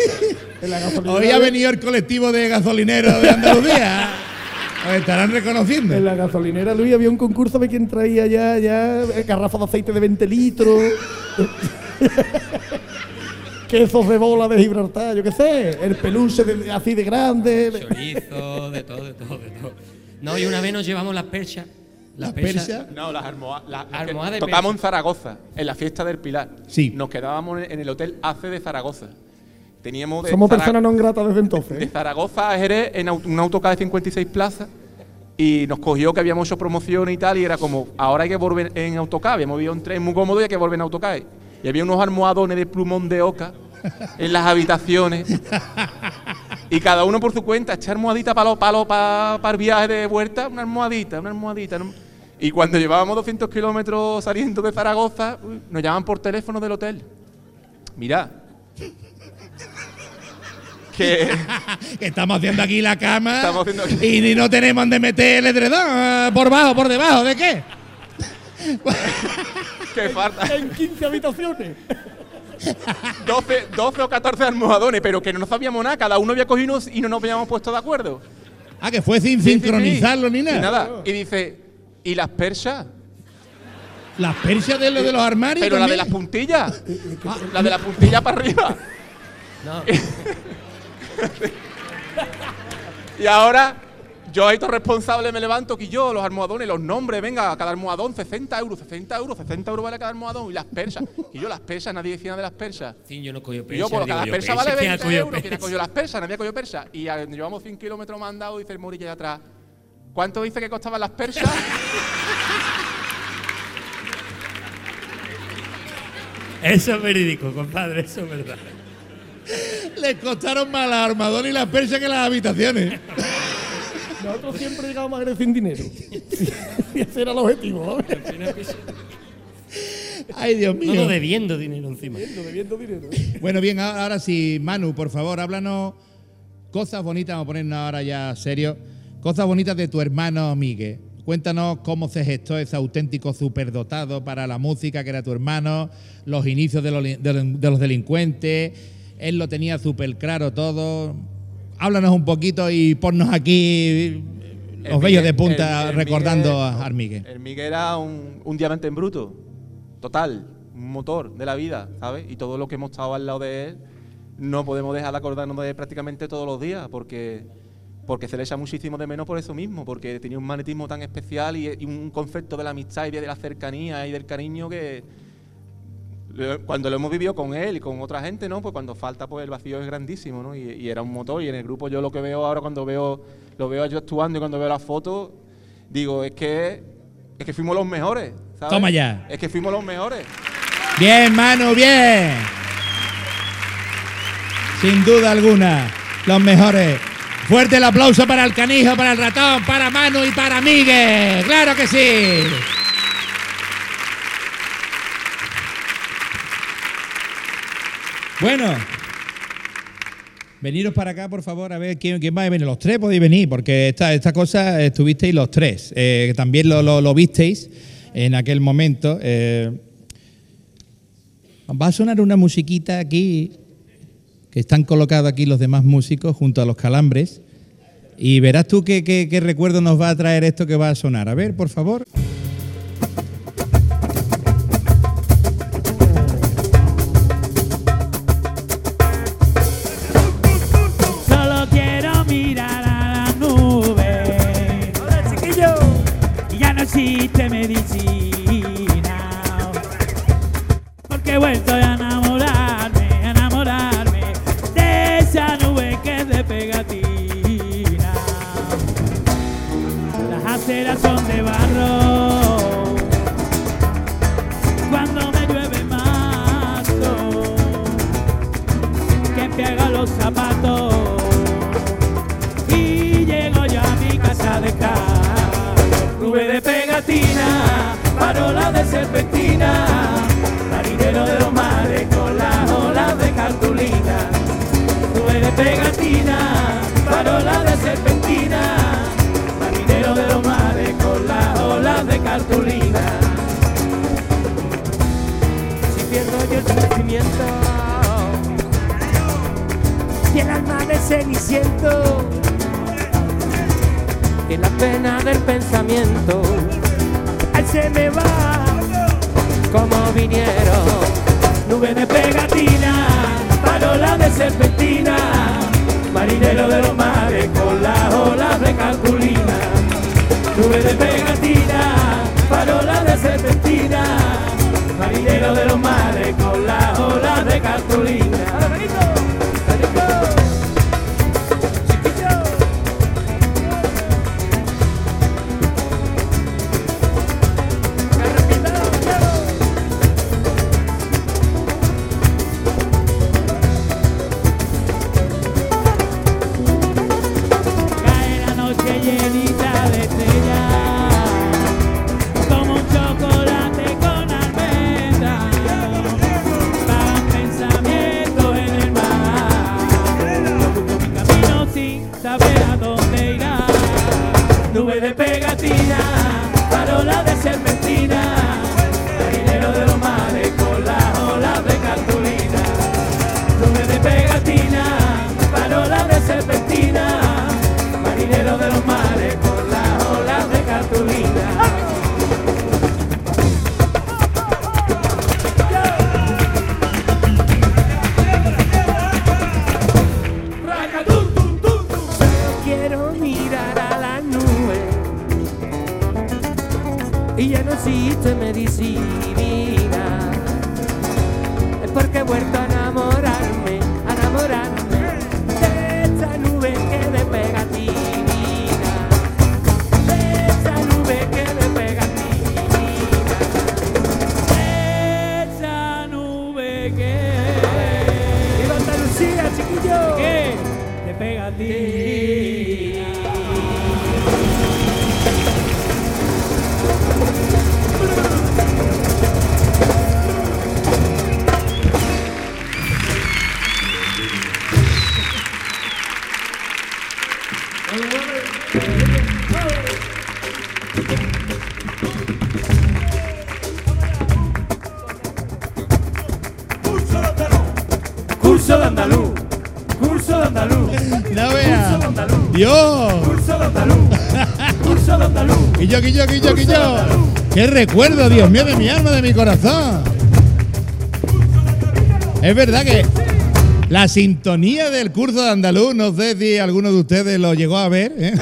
En la gasolinera. Hoy ha había- venido el colectivo de gasolineros de Andalucía. Os estarán reconociendo. En la gasolinera, Luis, había un concurso de quien traía ya, ya eh, garrafas de aceite de 20 litros. Quesos de bola de Gibraltar, yo qué sé. El peluche de- así de grande. chorizo, de todo, de todo, de todo. No, y una vez nos llevamos las perchas. ¿Las persas? No, las almohadas. Almohada de tocamos en Zaragoza, en la fiesta del Pilar. Sí. Nos quedábamos en el hotel ACE de Zaragoza. Teníamos de Somos personas no gratas desde entonces. de ¿eh? Zaragoza a Jerez en au- un autocar de 56 plazas y nos cogió que habíamos hecho promociones y tal y era como, ahora hay que volver en autocar, habíamos vivido en tren muy cómodo y hay que volver en autocar. Y había unos almohadones de plumón de oca en las habitaciones y cada uno por su cuenta, echar almohadita para para el viaje de vuelta, una almohadita, una almohadita. Y cuando llevábamos 200 kilómetros saliendo de Zaragoza, uy, nos llaman por teléfono del hotel. Mira, que... que estamos haciendo aquí la cama Estamos haciendo aquí- y ni no tenemos donde meter el edredón. eh, ¿Por bajo, por debajo? ¿De qué? que falta En 15 habitaciones. 12, 12 o 14 almohadones, pero que no sabíamos nada, cada uno había cogido unos y no nos habíamos puesto de acuerdo. Ah, que fue sin Sí, sí, sí. sincronizarlo ni Y nada. Y dice, ¿y las persas? Las persias de, lo de los armarios. Pero la de las puntillas. la de la puntilla para arriba. No. y ahora, yo ahí todo responsable me levanto que yo, los almohadones, los nombres, venga, cada almohadón 60 euros, 60 euros, 60 euros vale cada almohadón. Y las persas. Y yo las persas, nadie decía nada de las persas. Sí, yo no cojo Y persa. yo, digo cada persa vale ¿quién ha 20 cogido euros. ¿Quién ha persa? cogido las persas? Nadie ha cogido persas. Y a- llevamos 100 kilómetros mandados, dice el Morilla de atrás. ¿Cuánto dice que costaban las persas? Eso es verídico, compadre, eso es verdad. Les costaron más las armadones y las persas que las habitaciones. Nosotros siempre llegamos a Grecia sin dinero. y ese era el objetivo. ¿no? Ay, Dios mío. no, debiendo dinero encima. Debiendo dinero. Bueno, bien, ahora ahora sí, Manu, por favor, háblanos cosas bonitas, vamos a ponernos ahora ya serio, cosas bonitas de tu hermano Miguel. Cuéntanos cómo se gestó ese auténtico superdotado para la música que era tu hermano, los inicios de los, li- de los- de los delincuentes, él lo tenía súper claro todo. Háblanos un poquito y ponnos aquí los El bellos de punta el- el recordando Miguel- a Armigue. El Miguel era un, un diamante en bruto, total, un motor de la vida, ¿sabes? Y todo lo que hemos estado al lado de él, no podemos dejar de acordarnos de él prácticamente todos los días, porque, porque se le echa muchísimo de menos por eso mismo, porque tenía un magnetismo tan especial y, y un concepto de la amistad y de la cercanía y del cariño que cuando lo hemos vivido con él y con otra gente, ¿no? Pues cuando falta, pues el vacío es grandísimo, ¿no? Y, y era un motor y en el grupo yo lo que veo ahora cuando veo, lo veo yo actuando y cuando veo las fotos, digo, es que, es que fuimos los mejores, ¿sabes? Toma ya. Es que fuimos los mejores. Bien, Manu, bien. Sin duda alguna, los mejores. Fuerte el aplauso para el canijo, para el ratón, para Manu y para Miguel. ¡Claro que sí! Bueno, veniros para acá, por favor, a ver quién, quién va a venir. Los tres podéis venir, porque esta, esta cosa estuvisteis los tres. Eh, también lo, lo- visteis en aquel momento. Eh, Va a sonar una musiquita aquí, que están colocados aquí los demás músicos junto a los calambres. Y verás tú qué, qué- qué recuerdo nos va a traer esto que va a sonar. A ver, por favor. Ceniciento. Y la pena del pensamiento él se me va. Como vinieron nube de pegatina parola de serpentina marinero de los mares con las olas de calculina. Nube de pegatina parola de serpentina marinero de los mares con las olas de calculina Qué recuerdo, Dios mío, de mi alma, de mi corazón. Es verdad que la sintonía del curso de andaluz, no sé si alguno de ustedes lo llegó a ver. ¿eh?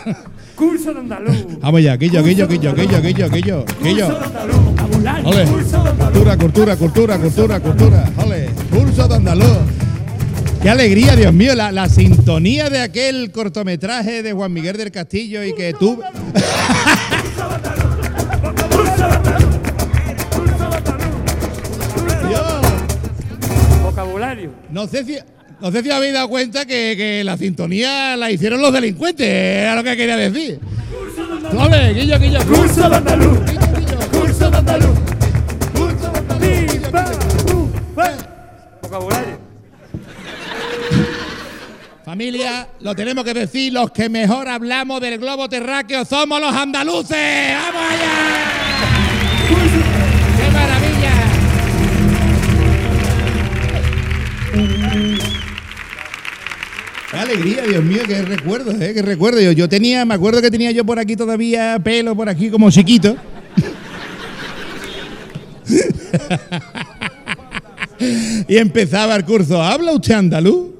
Curso de andaluz. Vamos ya, quillo, quillo, quillo, quillo, quillo, quillo, quillo. Curso de andaluz. Vocabulario. Ole. Curso de andaluz. Cultura, cultura, cultura, cultura, cultura. Ole. Curso de andaluz. Qué alegría, Dios mío, la, la sintonía de aquel cortometraje de Juan Miguel del Castillo y que tú. No sé si, no sé si habéis dado cuenta que, que la sintonía la hicieron los delincuentes, era lo que quería decir. Ole, guillo, guillo, Curso de andaluz. Curso de andaluz. curso de andaluz. Vocabulario. Familia, lo tenemos que decir, los que mejor hablamos del globo terráqueo somos los andaluces. ¡Vamos allá! Qué alegría, Dios mío, qué recuerdo, ¿eh? Qué recuerdo. Yo, yo tenía, me acuerdo que tenía yo por aquí todavía pelo, por aquí como chiquito. y empezaba el curso. ¿Habla usted andaluz?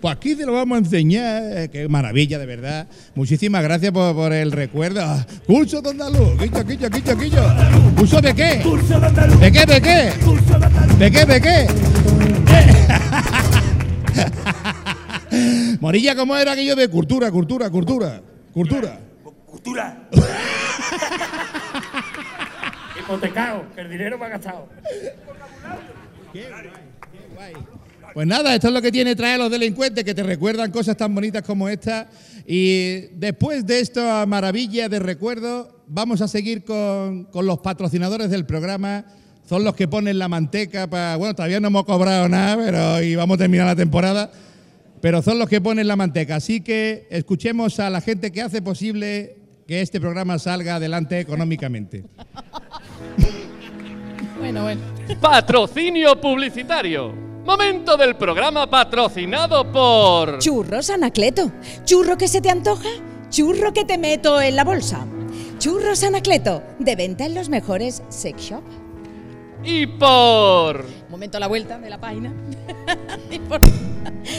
Pues aquí te lo vamos a enseñar. Eh, Qué maravilla, de verdad. Muchísimas gracias por, por el recuerdo. Ah, Curso de andaluz. Quillo, quillo, quillo, quillo. ¿Curso de qué? Curso de andaluz. ¿De qué, de qué? Curso de andaluz. ¿De qué, de qué? Morilla, ¿cómo era aquello de cultura, cultura, cultura? Cultura. Cultura. Hipotecado, que el dinero me ha gastado. Pues nada, esto es lo que tiene traer a los delincuentes, que te recuerdan cosas tan bonitas como esta. Y después de esta maravilla de recuerdos, vamos a seguir con, con los patrocinadores del programa. Son los que ponen la manteca para. Bueno, todavía no hemos cobrado nada, pero y vamos a terminar la temporada. Pero son los que ponen la manteca. Así que escuchemos a la gente que hace posible que este programa salga adelante económicamente. Bueno, bueno. Patrocinio publicitario. Momento del programa patrocinado por... Churros Anacleto. ¿Churro que se te antoja? Churro que te meto en la bolsa. Churros Anacleto. De venta en los mejores sex shop. Y por... Un momento a la vuelta de la página. Y por-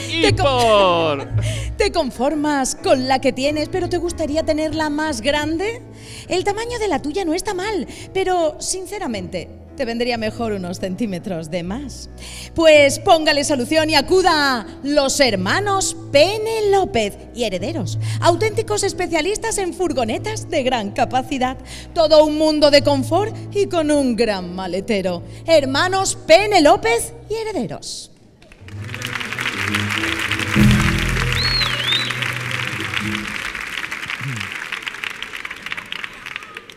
Y Te por... ¿Te conformas con la que tienes, pero te gustaría tenerla más grande? El tamaño de la tuya no está mal, pero sinceramente, te vendría mejor unos centímetros de más. Pues póngale solución y acuda a los hermanos Pene López y herederos, auténticos especialistas en furgonetas de gran capacidad, todo un mundo de confort y con un gran maletero. Hermanos Pene López y herederos.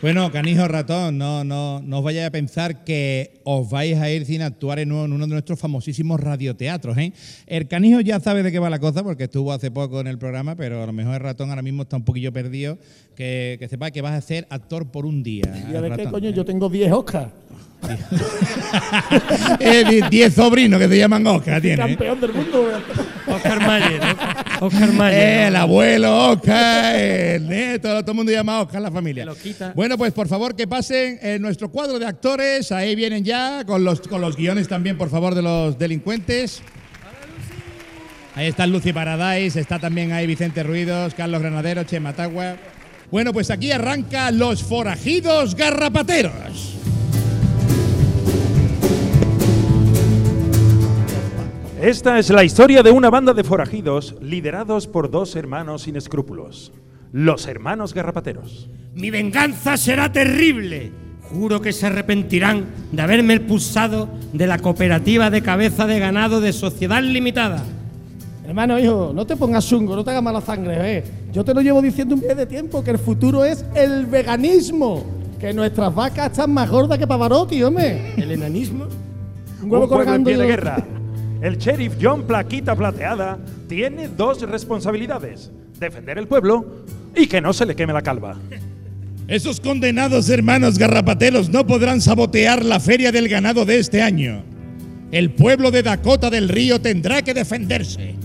Bueno, canijo ratón, no, no, no os vayáis a pensar que os vais a ir sin actuar en uno, en uno de nuestros famosísimos radioteatros. ¿eh? El canijo ya sabe de qué va la cosa porque estuvo hace poco en el programa, pero a lo mejor el ratón ahora mismo está un poquillo perdido. Que, que sepa que vas a ser actor por un día. ¿Y a ver qué ratón. coño? Yo tengo 10 Oscars. Eh, di- Diez sobrinos que se llaman Oscar, tiene. ¿eh? Campeón del mundo. Oscar Mayer. ¿no? Oscar. Eh, el abuelo Oscar, el todo el mundo llama Oscar la familia. Lo quita. Bueno, pues por favor que pasen en nuestro cuadro de actores. Ahí vienen ya con los, con los guiones también, por favor, de los delincuentes. Ahí está Lucy Paradise, está también ahí Vicente Ruidos, Carlos Granadero, Chema Tagua. Bueno, pues aquí arranca Los Forajidos Garrapateros. Esta es la historia de una banda de forajidos liderados por dos hermanos sin escrúpulos, los hermanos garrapateros. Mi venganza será terrible. Juro que se arrepentirán de haberme expulsado de la cooperativa de cabeza de ganado de Sociedad Limitada. Hermano, hijo, no te pongas chungo, no te hagas mala sangre, ¿eh? Yo te lo llevo diciendo un pie de tiempo, que el futuro es el veganismo. Que nuestras vacas están más gordas que Pavarotti, hombre. ¿El enanismo? Un huevo Un pie de guerra. El sheriff John Plaquita Plateada tiene dos responsabilidades: defender el pueblo y que no se le queme la calva. Esos condenados hermanos garrapateros no podrán sabotear la feria del ganado de este año. El pueblo de Dakota del Río tendrá que defenderse.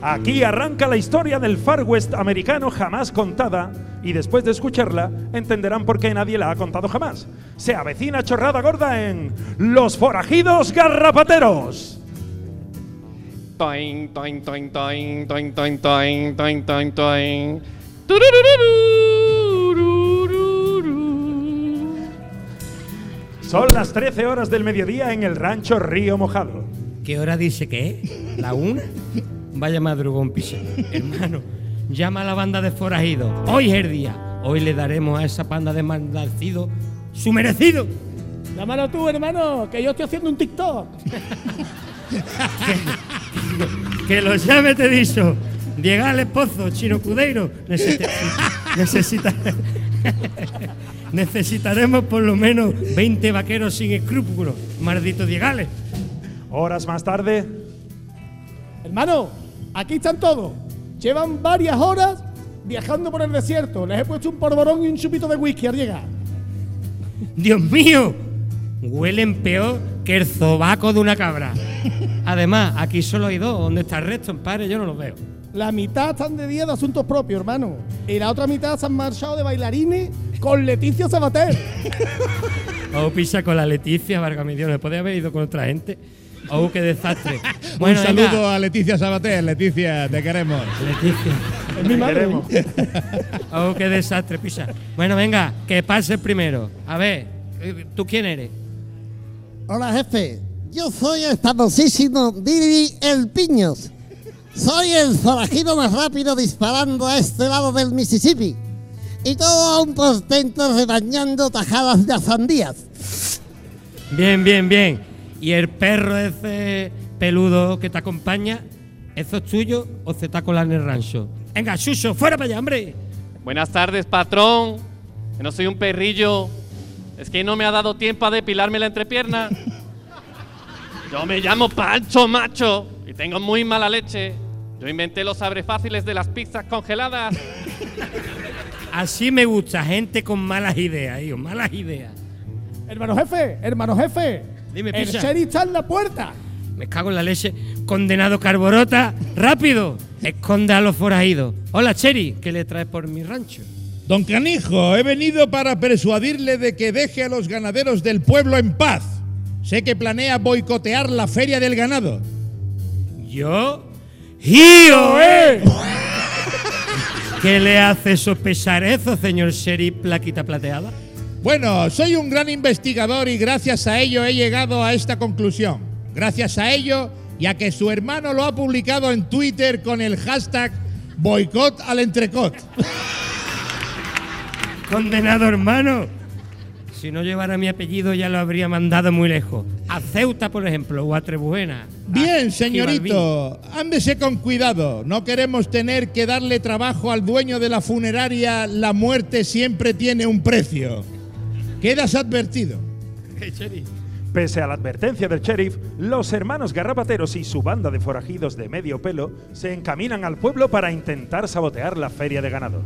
Aquí arranca la historia del Far West americano jamás contada y después de escucharla entenderán por qué nadie la ha contado jamás. Se avecina chorrada gorda en Los Forajidos Garrapateros. Toin, toin, toin, toin, toin, toin, toin, toin, toin, toin. Tururururururu. Son las 13 horas del mediodía en el rancho Río Mojado. ¿Qué hora dice que es? ¿La una? Vaya madrugón, pisa. Hermano, llama a la banda de forajidos. Hoy es el día. Hoy le daremos a esa panda de malnacidos su merecido. Llámalo tú, hermano, que yo estoy haciendo un TikTok. Que lo llame, te dicho. Diego al Pozo, Chino Cudeiro. Necesita, necesita- necesitaremos por lo menos 20 vaqueros sin escrúpulos. Maldito Diegales. Horas más tarde, Hermano, aquí están todos. Llevan varias horas viajando por el desierto. Les he puesto un porborón y un chupito de whisky al llegar. Dios mío, huelen peor que el zobaco de una cabra. Además, aquí solo hay dos. ¿Dónde está el resto, padre? Yo no los veo. La mitad están de día de asuntos propios, hermano. Y la otra mitad se han marchado de bailarines con Leticia Sabater. O pisa con la Leticia, Vargas mi Dios, ¿me podía haber ido con otra gente? Oh, qué desastre. Un Bueno, saludo venga. a Leticia Sabater. Leticia, te queremos. Leticia. Es mi madre. queremos. Oh, qué desastre, pisa. Bueno, venga, que pase el primero. A ver, eh, ¿tú quién eres? Hola jefe, yo soy el famosísimo Didi El Piños. Soy el forajido más rápido disparando a este lado del Mississippi. Y todo a un portento rebañando tajadas de sandías. Bien, bien, bien. ¿Y el perro ese peludo que te acompaña, eso es tuyo o se está colando en el rancho? Venga, Chucho, fuera para allá, hombre. Buenas tardes, patrón. Que no soy un perrillo. Es que no me ha dado tiempo a depilarme la entrepierna. Yo me llamo Pancho Macho y tengo muy mala leche. Yo inventé los abrefáciles de las pizzas congeladas. Así me gusta, gente con malas ideas, hijo, malas ideas. Hermano jefe, hermano jefe. Dime, el pisa. sheriff está en la puerta. Me cago en la leche. Condenado Carborota, rápido. Esconde a los forajidos. Hola, Cheri, ¿qué le traes por mi rancho? Don Canijo, he venido para persuadirle de que deje a los ganaderos del pueblo en paz. Sé que planea boicotear la feria del ganado. ¿Yo? ¡Gío, eh! ¿Qué le hace sospechar eso, señor Sheriff Plaquita Plateada? Bueno, soy un gran investigador y gracias a ello he llegado a esta conclusión. Gracias a ello y a que su hermano lo ha publicado en Twitter con el hashtag boicot al entrecot. Condenado hermano. Si no llevara mi apellido ya lo habría mandado muy lejos. A Ceuta, por ejemplo, o a Trebujena. Bien, A señorito, ándese con cuidado. No queremos tener que darle trabajo al dueño de la funeraria. La muerte siempre tiene un precio. Quedas advertido. Pese a la advertencia del sheriff, los hermanos garrapateros y su banda de forajidos de medio pelo se encaminan al pueblo para intentar sabotear la feria de ganado.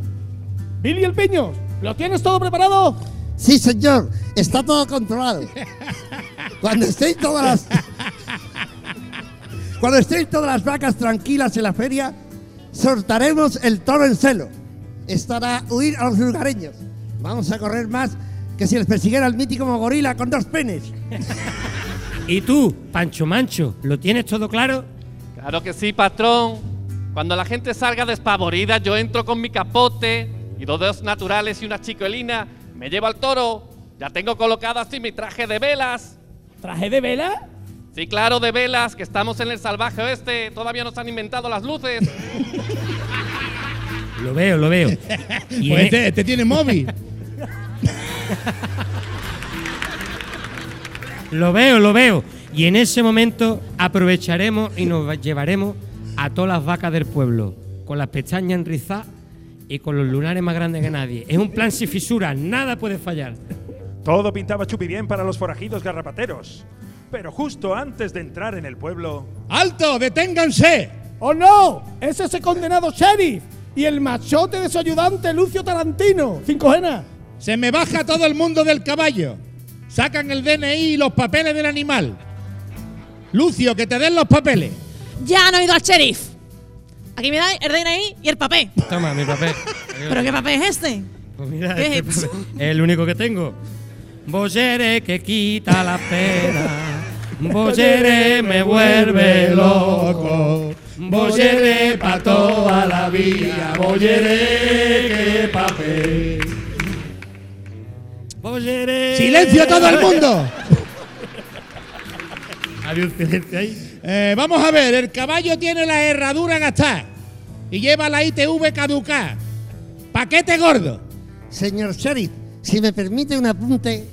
Billy el Piños, ¿lo tienes todo preparado? Sí, señor, está todo controlado. Cuando estén todas las. Cuando estén todas las vacas tranquilas en la feria, soltaremos el toro en celo. Estará huir a los lugareños. Vamos a correr más que si les persiguiera el mítico gorila con dos penes. ¿Y tú, Pancho Mancho, lo tienes todo claro? Claro que sí, patrón. Cuando la gente salga despavorida, yo entro con mi capote y dos naturales y una chicuelina. Me llevo al toro. Ya tengo colocado así mi traje de velas. ¿Traje de vela? Sí, claro, de velas, que estamos en el salvaje oeste. Todavía no se han inventado las luces. Lo veo, lo veo. Y Pues este, este tiene móvil. Lo veo, lo veo. Y en ese momento aprovecharemos y nos va- llevaremos a todas las vacas del pueblo, con las pestañas enrizadas y con los lunares más grandes que nadie. Es un plan sin fisuras, nada puede fallar. Todo pintaba chupi bien para los forajidos garrapateros. Pero justo antes de entrar en el pueblo, ¡Alto! ¡Deténganse! ¡Oh no! ¡Ese es ese condenado sheriff! Y el machote de su ayudante Lucio Tarantino. Cinco genas. Se me baja todo el mundo del caballo. Sacan el DNI y los papeles del animal. Lucio, que te den los papeles. Ya han oído al sheriff. Aquí me dais el DNI y el papel. Toma, mi papel. ¿Pero qué papel es este? Pues mira, ¿Qué este es? papel es el único que tengo. Bollere que quita la pena. Bollere me vuelve loco. Bollere pa' toda la vida. Bollere que papel. Bollere. ¡Silencio todo el mundo! Había un silencio ahí. Eh, vamos a ver, el caballo tiene la herradura gastada y lleva la ITV caducada. Paquete gordo. Señor Sheriff, si me permite un apunte,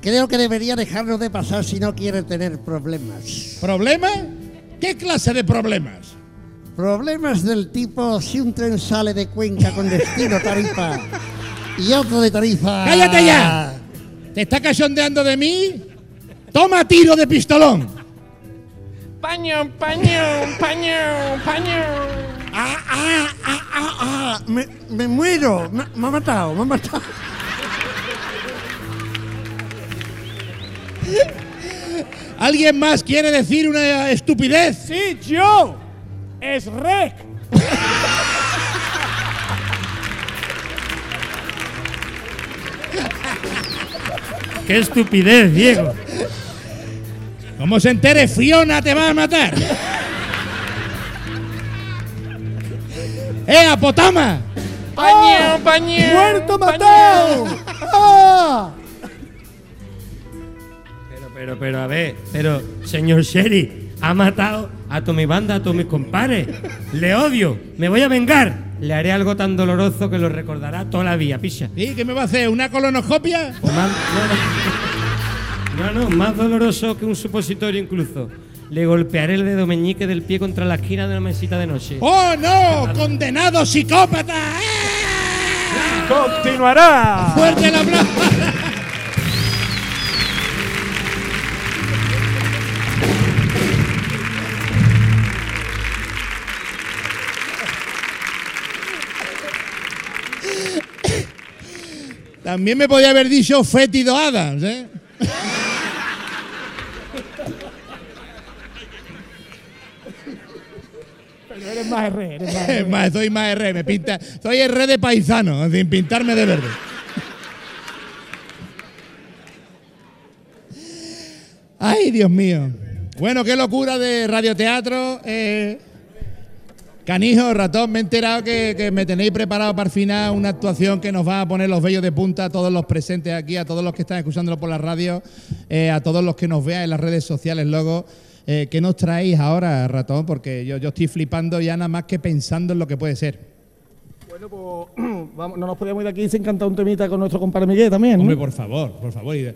creo que debería dejarlo de pasar si no quiere tener problemas. ¿Problemas? ¿Qué clase de problemas? Problemas del tipo si un tren sale de Cuenca con destino Tarifa y otro de Tarifa. ¡Cállate ya! ¿Te está cachondeando de mí? ¡Toma tiro de pistolón! Paño, paño, paño, paño. ¡Ah, ah, ah, ah, ah! Me, me muero. Me, me ha matado, me ha matado. ¿Alguien más quiere decir una estupidez? ¡Sí, yo! ¡Es Rec! ¡Qué estupidez, Diego! Como se entere Fiona te va a matar. ¡Eh, Apotama! Paño, paño. ¡Muerto matado! ¡Ah! Pero, pero, pero, a ver, pero, señor Sherry, ha matado a toda mi banda, a todos mis compares. Le odio, me voy a vengar. Le haré algo tan doloroso que lo recordará toda la vida, picha. ¿Y qué me va a hacer? ¿Una colonoscopia? O más- no, no, no, más doloroso que un supositorio incluso. Le golpearé el dedo meñique del pie contra la esquina de la mesita de noche. ¡Oh, no! ¡Condenado psicópata! continuará. ¡Fuerte el aplauso! También me podía haber dicho fétido Adams, ¿eh? Eres más R, eres más R. más, soy más R, me pinta. Soy R de paisano, sin pintarme de verde. Ay, Dios mío. Bueno, qué locura de radioteatro. Eh, canijo, ratón, me he enterado que, que me tenéis preparado para el final una actuación que nos va a poner los vellos de punta a todos los presentes aquí, a todos los que están escuchándolo por la radio, eh, a todos los que nos vean en las redes sociales luego. Eh, ¿Qué nos traéis ahora, ratón? Porque yo, yo estoy flipando ya nada más que pensando en lo que puede ser. Bueno, pues vamos, no nos podíamos ir de aquí sin cantar un temita con nuestro compadre Miguel también. ¿no? Hombre, por favor, por favor. ¿Y,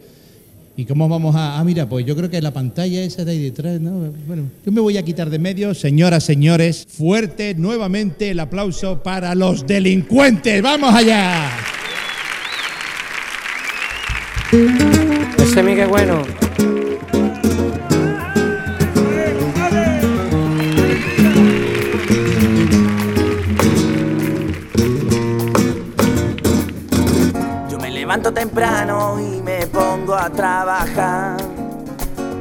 y cómo vamos a.? Ah, mira, pues yo creo que la pantalla esa de ahí detrás, ¿no? Bueno, yo me voy a quitar de medio. Señoras, señores, fuerte nuevamente el aplauso para los delincuentes. ¡Vamos allá! Ese Miguel bueno. Temprano y me pongo a trabajar.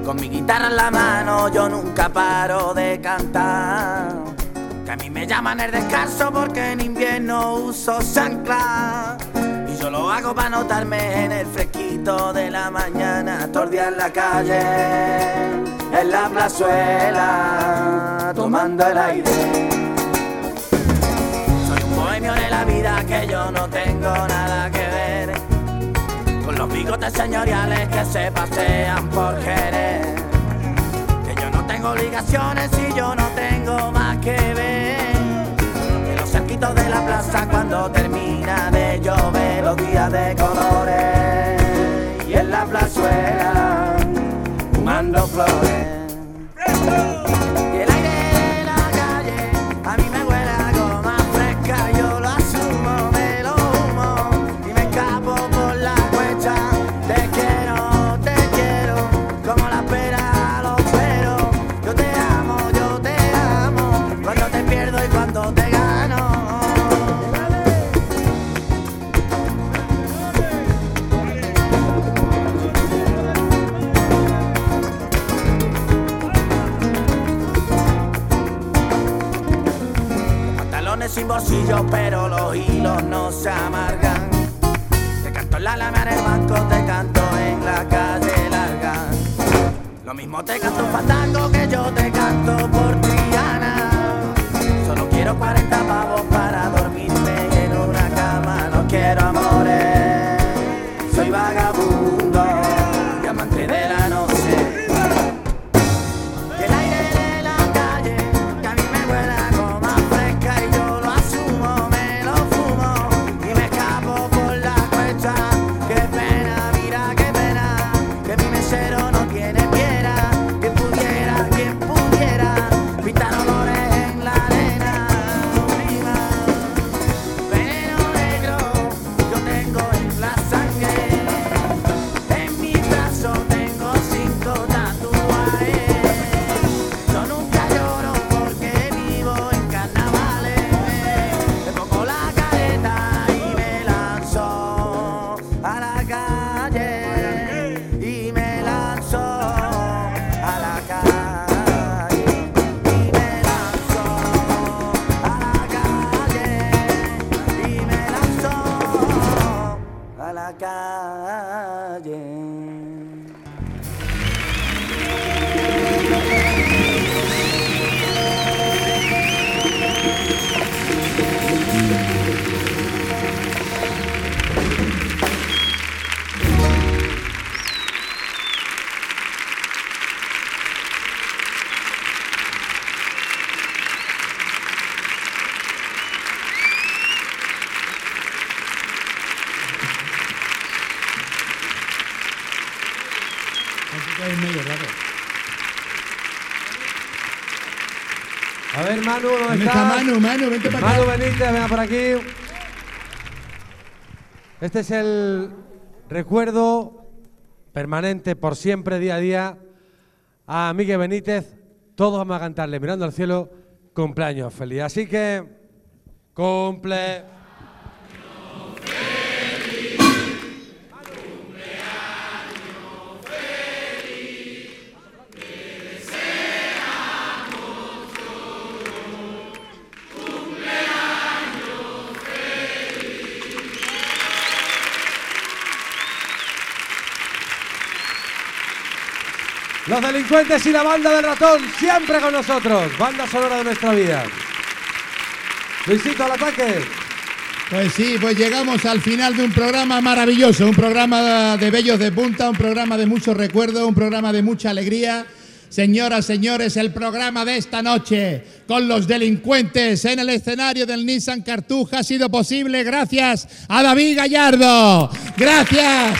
Con mi guitarra en la mano yo nunca paro de cantar. Que a mí me llaman el descanso porque en invierno uso chancla. Y yo lo hago para notarme en el fresquito de la mañana. Tordía en la calle, en la plazuela, tomando el aire. Soy un bohemio de la vida que yo no tengo nada que ver bigotes señoriales que se pasean por Jerez. Que yo no tengo obligaciones y yo no tengo más que ver. Que los cerquitos de la plaza cuando termina de llover los días de colores. Y en la plazuela echando flores. Sin bolsillo, pero los hilos no se amargan. Te canto en la alameda en el banco, te canto en la calle larga. Lo mismo te canto un fandango que yo te canto por Triana. Manu, ¿dónde, ¿Dónde está? está Manu? Manu, vente para Manu acá. Benítez, venga por aquí. Este es el recuerdo permanente, por siempre, día a día, a Miguel Benítez. Todos vamos a cantarle, mirando al cielo, cumpleaños feliz. Así que, cumple. Los delincuentes y la banda del ratón, siempre con nosotros. Banda sonora de nuestra vida. Luisito, al ataque. Pues sí, pues llegamos al final de un programa maravilloso, un programa de bellos de punta, un programa de muchos recuerdos, un programa de mucha alegría. Señoras, señores, el programa de esta noche con los delincuentes en el escenario del Nissan Cartuja ha sido posible gracias a David Gallardo, gracias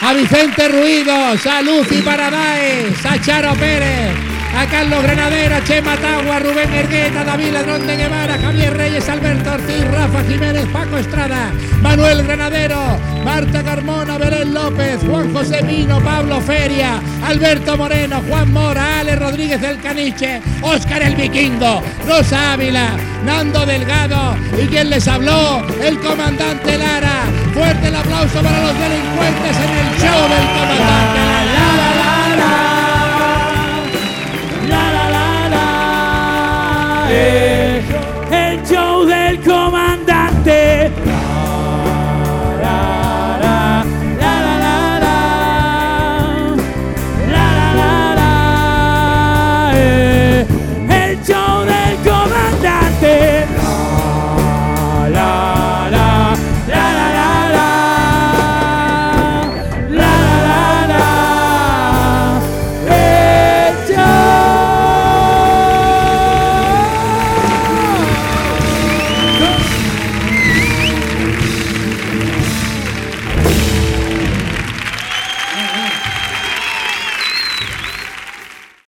a Vicente Ruidos, a Lucy Paradaes, a Charo Pérez, a Carlos Granadero, a Chema Tagua, Rubén Ergueta, David Ladrón de Guevara, Javier Reyes, Alberto Ortiz, Rafa Jiménez, Paco Estrada, Manuel Granadero, Marta Carmona, Belén López, Juan José Pino, Pablo Feria, Alberto Moreno, Juan Mora, Ale Rodríguez del Caniche, Óscar el Vikingo, Rosa Ávila, Nando Delgado y quien les habló, el comandante Lara. Fuerte el aplauso para los delincuentes en el show del comandante Lara. El show del comandante.